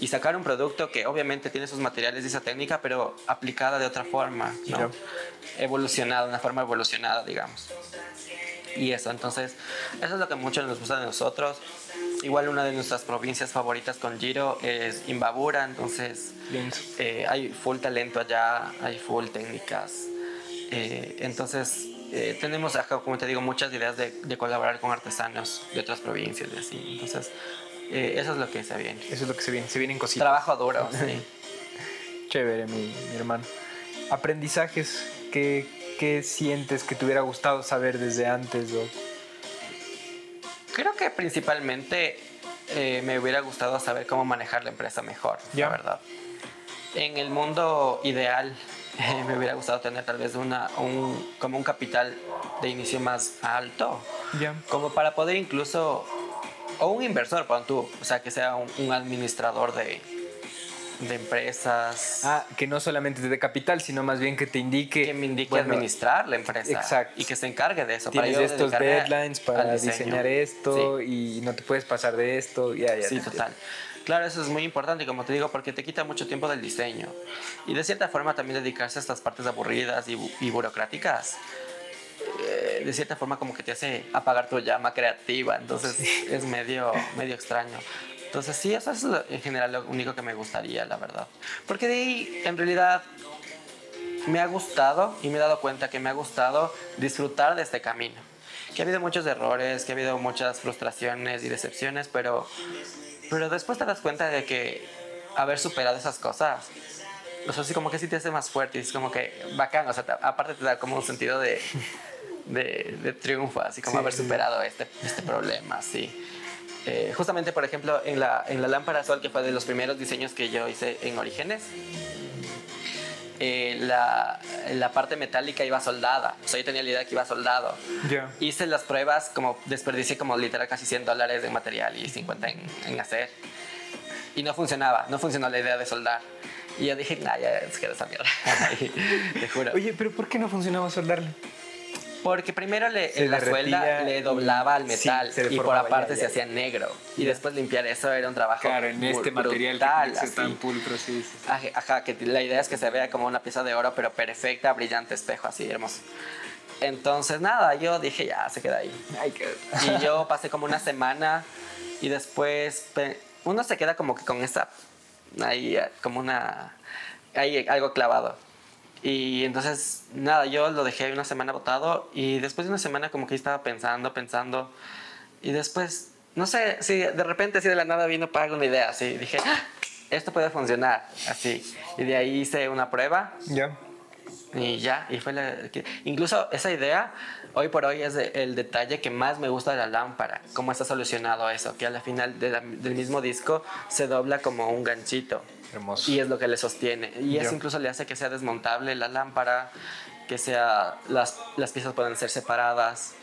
y sacar un producto que obviamente tiene sus materiales y esa técnica, pero aplicada de otra forma, ¿no? Evolucionada, una forma evolucionada, digamos. Y eso, entonces, eso es lo que mucho nos gusta de nosotros. Igual una de nuestras provincias favoritas con Giro es Imbabura, entonces eh, hay full talento allá, hay full técnicas. Eh, entonces eh, tenemos acá, como te digo, muchas ideas de, de, colaborar con artesanos de otras provincias y así. Entonces, eso es lo que se viene. Eso es lo que se viene, se vienen cositas. Trabajo duro, sí. Chévere, mi, mi, hermano. Aprendizajes, ¿qué, ¿qué, sientes que te hubiera gustado saber desde antes? O? Creo que principalmente eh, me hubiera gustado saber cómo manejar la empresa mejor, la verdad. En el mundo ideal, me hubiera gustado tener tal vez una, un, como un capital de inicio más alto. Yeah. Como para poder incluso, o un inversor, pon tú, o sea, que sea un, un, administrador de, de empresas. Ah, que no solamente te dé capital, sino más bien que te indique. Que me indique bueno, administrar la empresa. Exacto. Y que se encargue de eso. Tienes para estos deadlines para diseñar esto sí. y no te puedes pasar de esto. Ya, ya sí, total. Claro, eso es muy importante, como te digo, porque te quita mucho tiempo del diseño. Y de cierta forma también dedicarse a estas partes aburridas y, y burocráticas, eh, de cierta forma como que te hace apagar tu llama creativa. Entonces sí. es medio, medio extraño. Entonces sí, eso es lo, en general lo único que me gustaría, la verdad. Porque de ahí, en realidad, me ha gustado y me he dado cuenta que me ha gustado disfrutar de este camino. Que ha habido muchos errores, que ha habido muchas frustraciones y decepciones, pero pero después te das cuenta de que haber superado esas cosas, o sea, así como que sí te hace más fuerte y es como que bacán, o sea, te, aparte te da como un sentido de, de, de triunfo, así como sí, haber superado sí. este, este problema, sí. Eh, justamente, por ejemplo, en la, en la lámpara sol, que fue de los primeros diseños que yo hice en Orígenes, eh, la, la, parte metálica iba soldada. O sea, yo tenía la idea que iba soldado. Yeah. Hice las pruebas, como desperdicié como literal casi 100 dólares en material y 50 en, en, hacer. Y no funcionaba, no funcionó la idea de soldar. Y yo dije, nah, ya es que esa mierda. Te juro. Oye, pero ¿por qué no funcionaba soldarle? Porque primero le, en la suelda le doblaba al metal sí, y por aparte ya, ya. se hacía negro. Y después limpiar eso era un trabajo Claro, en este brutal, material que tan pulcro, sí, sí. Ajá, ajá, que la idea es que se vea como una pieza de oro, pero perfecta, brillante espejo, así hermoso. Entonces, nada, yo dije, ya, se queda ahí. Ay, qué... Y yo pasé como una semana y después uno se queda como que con esa, ahí, como una, ahí algo clavado. Y entonces, nada, yo lo dejé una semana botado y después de una semana como que estaba pensando, pensando y después, no sé, si de repente así de la nada vino para una idea, así, dije, ¡Ah! esto puede funcionar, así. Y de ahí hice una prueba. Ya. Yeah. Y ya, y fue la, incluso esa idea, hoy por hoy es el detalle que más me gusta de la lámpara, cómo está solucionado eso, que al final de la, del mismo disco se dobla como un ganchito. Hermoso. Y es lo que le sostiene. Y eso incluso le hace que sea desmontable la lámpara, que sea las, las piezas pueden ser separadas,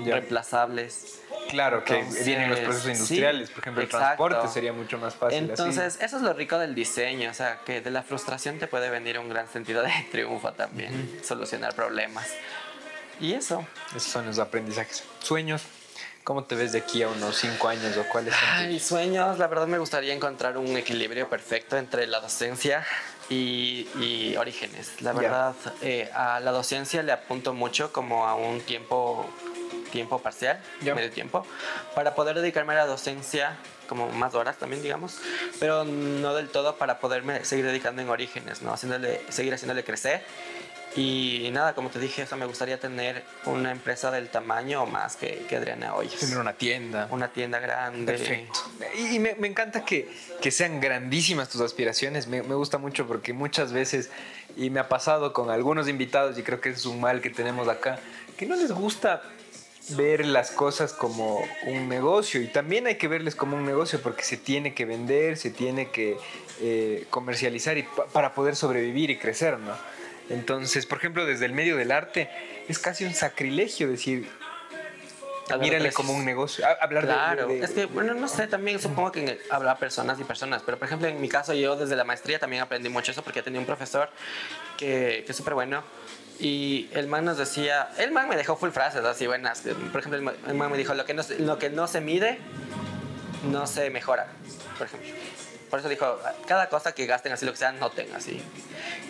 reemplazables. Claro, que Entonces, vienen los procesos industriales, sí, por ejemplo, el exacto. transporte sería mucho más fácil. Entonces, así. eso es lo rico del diseño, o sea, que de la frustración te puede venir un gran sentido de triunfo también, uh -huh. solucionar problemas. Y eso. Esos son los aprendizajes. Sueños. ¿Cómo te ves de aquí a unos cinco años o cuáles son? Ay, sueños, la verdad me gustaría encontrar un equilibrio perfecto entre la docencia y, y orígenes. La verdad, yeah. eh, a la docencia le apunto mucho como a un tiempo, tiempo parcial, yeah. medio tiempo, para poder dedicarme a la docencia como más horas también, digamos, pero no del todo para poderme seguir dedicando en orígenes, ¿no? Haciéndole, seguir haciéndole crecer y nada, como te dije, eso me gustaría tener una empresa del tamaño o más que, que Adriana Hoyos. Tener una tienda. Una tienda grande. Perfecto. Y, y me, me, encanta que, que, sean grandísimas tus aspiraciones. Me, me, gusta mucho porque muchas veces, y me ha pasado con algunos invitados, y creo que es un mal que tenemos acá, que no les gusta ver las cosas como un negocio y también hay que verles como un negocio porque se tiene que vender, se tiene que eh, comercializar y para poder sobrevivir y crecer, ¿no? Entonces, por ejemplo, desde el medio del arte, es casi un sacrilegio decir, mírale como un negocio. Hablar claro, es que, bueno, no sé, también supongo que habrá personas y personas, pero por ejemplo, en mi caso, yo desde la maestría también aprendí mucho eso porque tenía un profesor que, que es súper bueno. Y el man nos decía, el man me dejó full frases así buenas. Por ejemplo, el man me dijo, lo que no, lo que no se mide, no se mejora, por ejemplo. Por eso dijo, cada cosa que gasten así, lo que sea, noten así.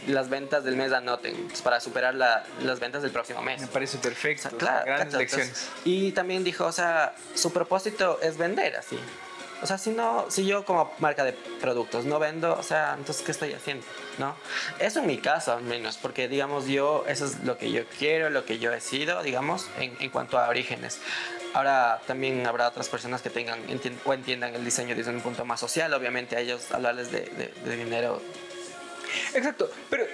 Las ventas del mes anoten, pues, para superar las ventas del próximo mes. Me parece perfecto. claro, grandes lecciones. y también dijo, o sea, su propósito es vender así. O sea, si no, si yo como marca de productos no vendo, o sea, entonces ¿qué estoy haciendo? ¿No? Eso en mi caso al menos, porque digamos yo, eso es lo que yo quiero, lo que yo he sido, digamos, en, en cuanto a orígenes. Ahora también habrá otras personas que tengan o entiendan el diseño desde un punto más social, obviamente a ellos hablarles de, de, de dinero Exacto, pero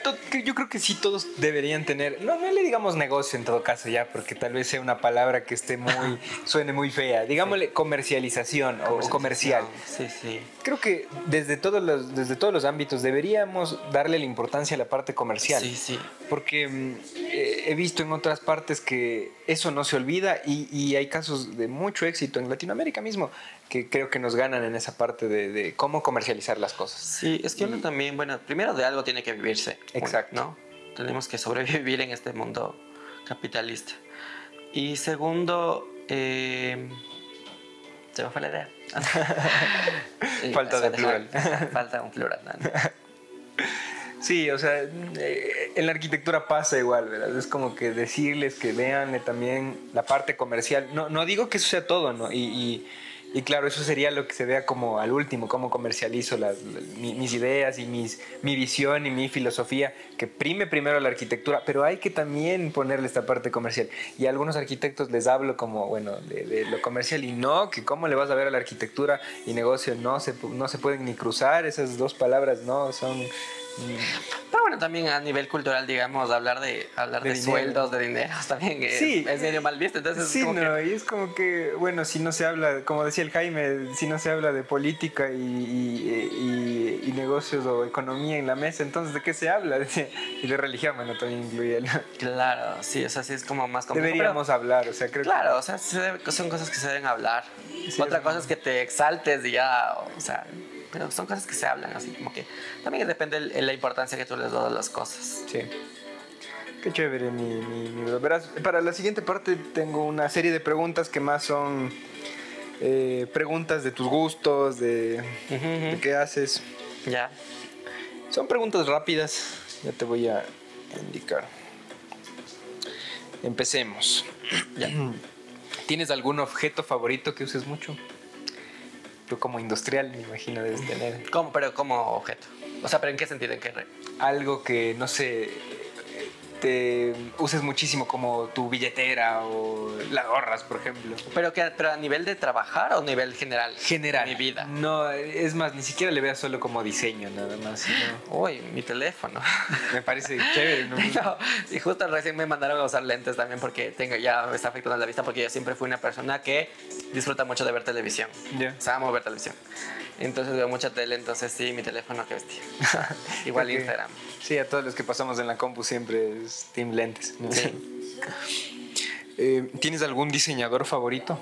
yo creo que sí todos deberían tener, no, no le digamos negocio en todo caso ya, porque tal vez sea una palabra que esté muy, suene muy fea, digámosle comercialización, o comercial. Sí, sí. Creo que desde todos, los, desde todos los ámbitos deberíamos darle la importancia a la parte comercial. Sí, sí. Porque mm, eh, he visto en otras partes que eso no se olvida y, y hay casos de mucho éxito en Latinoamérica mismo que creo que nos ganan en esa parte de, cómo comercializar las cosas. Sí, es que uno también, bueno, primero de algo tiene que vivirse. Exacto. ¿no? Tenemos que sobrevivir en este mundo capitalista. Y segundo, eh, se me fue la idea. falta de plural. falta un plural. Sí, o sea, eh, en la arquitectura pasa igual, ¿verdad? Es como que decirles que vean también la parte comercial. No, no digo que eso sea todo, ¿no? y y claro, eso sería lo que se vea como al último, cómo comercializo las, mis ideas y mis, mi visión y mi filosofía, que prime primero la arquitectura, pero hay que también ponerle esta parte comercial. Y a algunos arquitectos les hablo como, bueno, de, lo comercial y no, que cómo le vas a ver a la arquitectura y negocio, no se, no se pueden ni cruzar, esas dos palabras no son pero bueno, también a nivel cultural, digamos, hablar de, hablar de, sueldos, de dinero, también es, sí, es medio mal visto. Entonces, sí, no, y es como que, bueno, si no se habla, como decía el Jaime, si no se habla de política y, y, y, negocios o economía en la mesa, entonces ¿de qué se habla? y de religión, bueno, también incluye el... Claro, sí, eso sí es como más complejo. Deberíamos hablar, o sea, creo Claro, o sea, son cosas que se deben hablar. Otra cosa es que te exaltes y ya, o sea pero son cosas que se hablan así, como que también depende de la importancia que tú les das a las cosas. Sí. Qué chévere, mi, mi, Verás, para la siguiente parte tengo una serie de preguntas que más son eh, preguntas de tus gustos, de, de, qué haces. Ya. Son preguntas rápidas, ya te voy a indicar. Empecemos. Ya. ¿Tienes algún objeto favorito que uses mucho? Como industrial, me imagino, debes tener. ¿Cómo? Pero como objeto. O sea, ¿pero en qué sentido? ¿En qué Algo que, no sé, te uses muchísimo como tu billetera o las gorras, por ejemplo. Pero, que, pero a nivel de trabajar o a nivel general. General. mi vida. No, es más, ni siquiera le veas solo como diseño, nada más. Uy, mi teléfono. Me parece chévere, ¿no? y justo recién me mandaron a usar lentes también porque tengo, ya me está afectando la vista porque yo siempre fui una persona que disfruta mucho de ver televisión. Yeah. Amo ver televisión. Entonces veo mucha tele, entonces sí, mi teléfono, qué bestia. Igual Instagram. Sí, a todos los que pasamos en la compu siempre es Team Lentes. Eh, ¿Tienes algún diseñador favorito?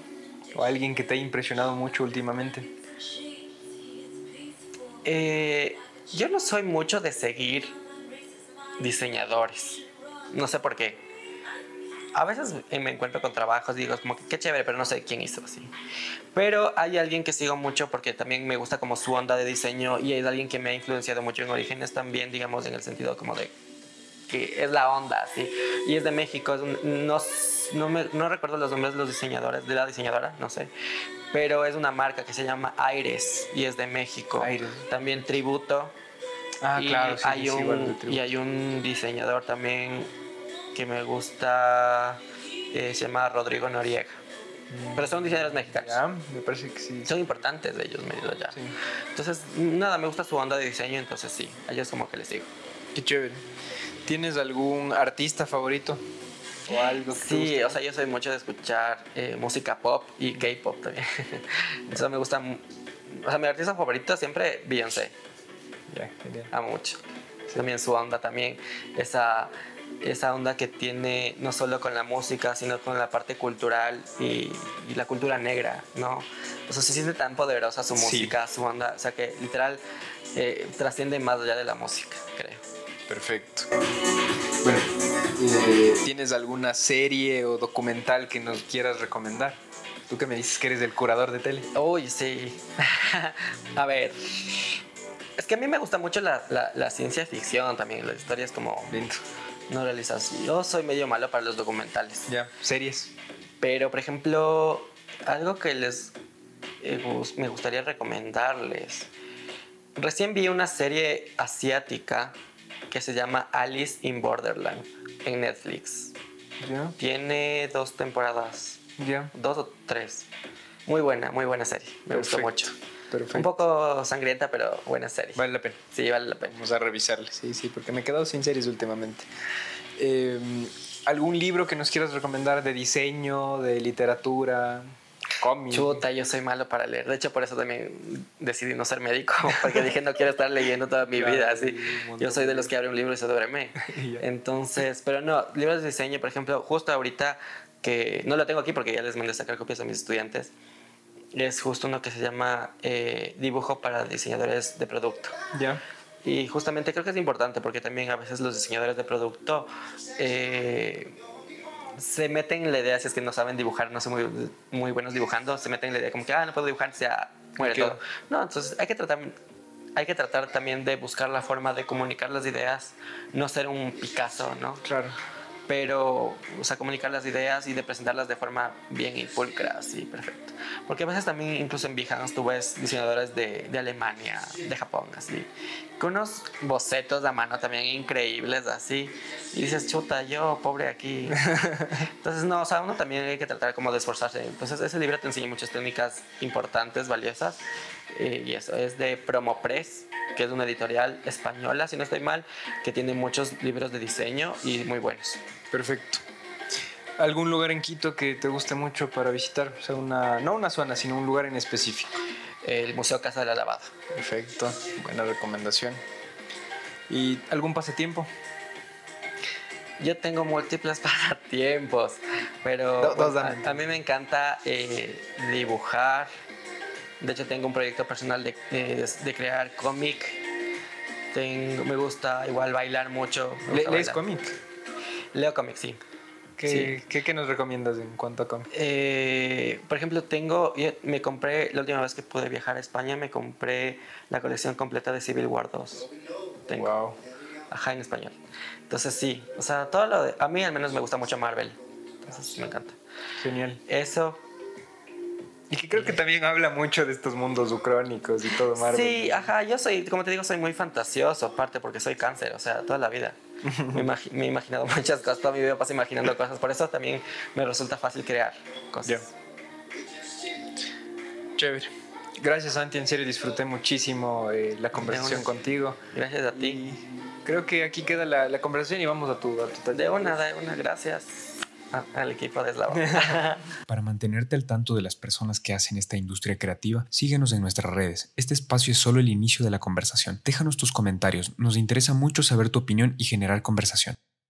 ¿O alguien que te haya impresionado mucho últimamente? Eh, yo no soy mucho de seguir diseñadores. No sé por qué a veces me encuentro con trabajos y digo, como que qué chévere, pero no sé quién hizo así. Pero hay alguien que sigo mucho porque también me gusta como su onda de diseño y es alguien que me ha influenciado mucho en Orígenes también, digamos, en el sentido como de que es la onda, así. Y es de México, no, no, me, no recuerdo los nombres de los diseñadores, de la diseñadora, no sé. Pero es una marca que se llama Aires y es de México. Aires. También Tributo. Ah, claro, sí, hay un, Y hay un diseñador también que me gusta eh, se llama Rodrigo Noriega. Mm. Pero son diseñadores mexicanos. me parece que sí. Son importantes de ellos, medio ya. Entonces, nada, me gusta su onda de diseño, entonces sí, a ellos como que les digo. Qué chévere. ¿Tienes algún artista favorito? O algo que Sí, o sea, yo soy mucho de escuchar eh, música pop y K-pop también. Entonces me gusta. O sea, mi artista favorito siempre Beyoncé. Ya, genial. Amo mucho. también su onda, también esa, esa onda que tiene no solo con la música, sino con la parte cultural y, la cultura negra, ¿no? O sea, se siente tan poderosa su música, su onda, o sea que literal eh, trasciende más allá de la música, creo. Perfecto. Bueno, eh, ¿tienes alguna serie o documental que nos quieras recomendar? Tú que me dices que eres el curador de tele. Uy, sí. A ver. Es que a mí me gusta mucho la, la, ciencia ficción también, las historias como Lindo. No realizadas. Yo soy medio malo para los documentales. Ya, series. Pero, por ejemplo, algo que les eh, me gustaría recomendarles. Recién vi una serie asiática que se llama Alice in Borderland en Netflix. Tiene dos temporadas. Ya. Dos o tres. Muy buena, muy buena serie. Me gustó mucho. Perfecto. Un poco sangrienta, pero buena serie. Vale la pena. Sí, vale la pena. Vamos a revisarla. Sí, sí, porque me he quedado sin series últimamente. Em, ¿Algún libro que nos quieras recomendar de diseño, de literatura? Chuta, yo soy malo para leer. De hecho, por eso también decidí no ser médico, porque dije no quiero estar leyendo toda mi vida. Así. Yo soy de los que abre un libro y se duerme. Entonces, pero no, libros de diseño, por ejemplo, justo ahorita que no lo tengo aquí porque ya les mandé a sacar copias a mis estudiantes, es justo uno que se llama eh, Dibujo para diseñadores de producto. Ya. Y justamente creo que es importante porque también a veces los diseñadores de producto eh, se meten en la idea, si es que no saben dibujar, no son muy, muy buenos dibujando, se meten en la idea como que, ah, no puedo dibujar, sea, muere todo. No, entonces hay que tratar hay que tratar también de buscar la forma de comunicar las ideas, no ser un Picasso, ¿no? Claro pero, o sea, comunicar las ideas y de presentarlas de forma bien y pulcra, así, perfecto. Porque a veces también, incluso en Behance, tú ves diseñadores de, de, Alemania, de Japón, así, con unos bocetos a mano también increíbles, así, y dices, chuta, yo, pobre aquí. Entonces, no, o sea, uno también hay que tratar como de esforzarse. Entonces, ese libro te enseña muchas técnicas importantes, valiosas, eh, y eso es de Promopress, que es una editorial española, si no estoy mal, que tiene muchos libros de diseño y muy buenos. Perfecto. ¿Algún lugar en Quito que te guste mucho para visitar? O sea, una, no una zona, sino un lugar en específico. El Museo Casa de la Lavada. Perfecto, buena recomendación. ¿Y algún pasatiempo? Yo tengo múltiples pasatiempos, pero a, mí me encanta eh, dibujar. De hecho, tengo un proyecto personal de, de, crear cómic. me gusta igual bailar mucho. ¿Lees cómic? Leo cómics, sí. ¿Qué, ¿qué, nos recomiendas en cuanto a cómics? Eh, por ejemplo, tengo, me compré, la última vez que pude viajar a España, me compré la colección completa de Civil War 2. Tengo. Wow. Ajá, en español. Entonces sí, o sea, todo lo de, a mí al menos me gusta mucho Marvel. Entonces me encanta. Genial. Eso. Y que creo que también habla mucho de estos mundos ucrónicos y todo Marvel. Sí, ajá, yo soy, como te digo, soy muy fantasioso, aparte porque soy cáncer, o sea, toda la vida. me, he imaginado muchas cosas, toda mi vida paso imaginando cosas, por eso también me resulta fácil crear cosas. Chévere. Gracias, Santi. En serio, disfruté muchísimo eh, la conversación contigo. Gracias a ti. creo que aquí queda la, conversación y vamos a tu, a tu De una, de una, gracias al equipo de Eslava. Para mantenerte al tanto de las personas que hacen esta industria creativa, síguenos en nuestras redes. Este espacio es solo el inicio de la conversación. Déjanos tus comentarios, nos interesa mucho saber tu opinión y generar conversación.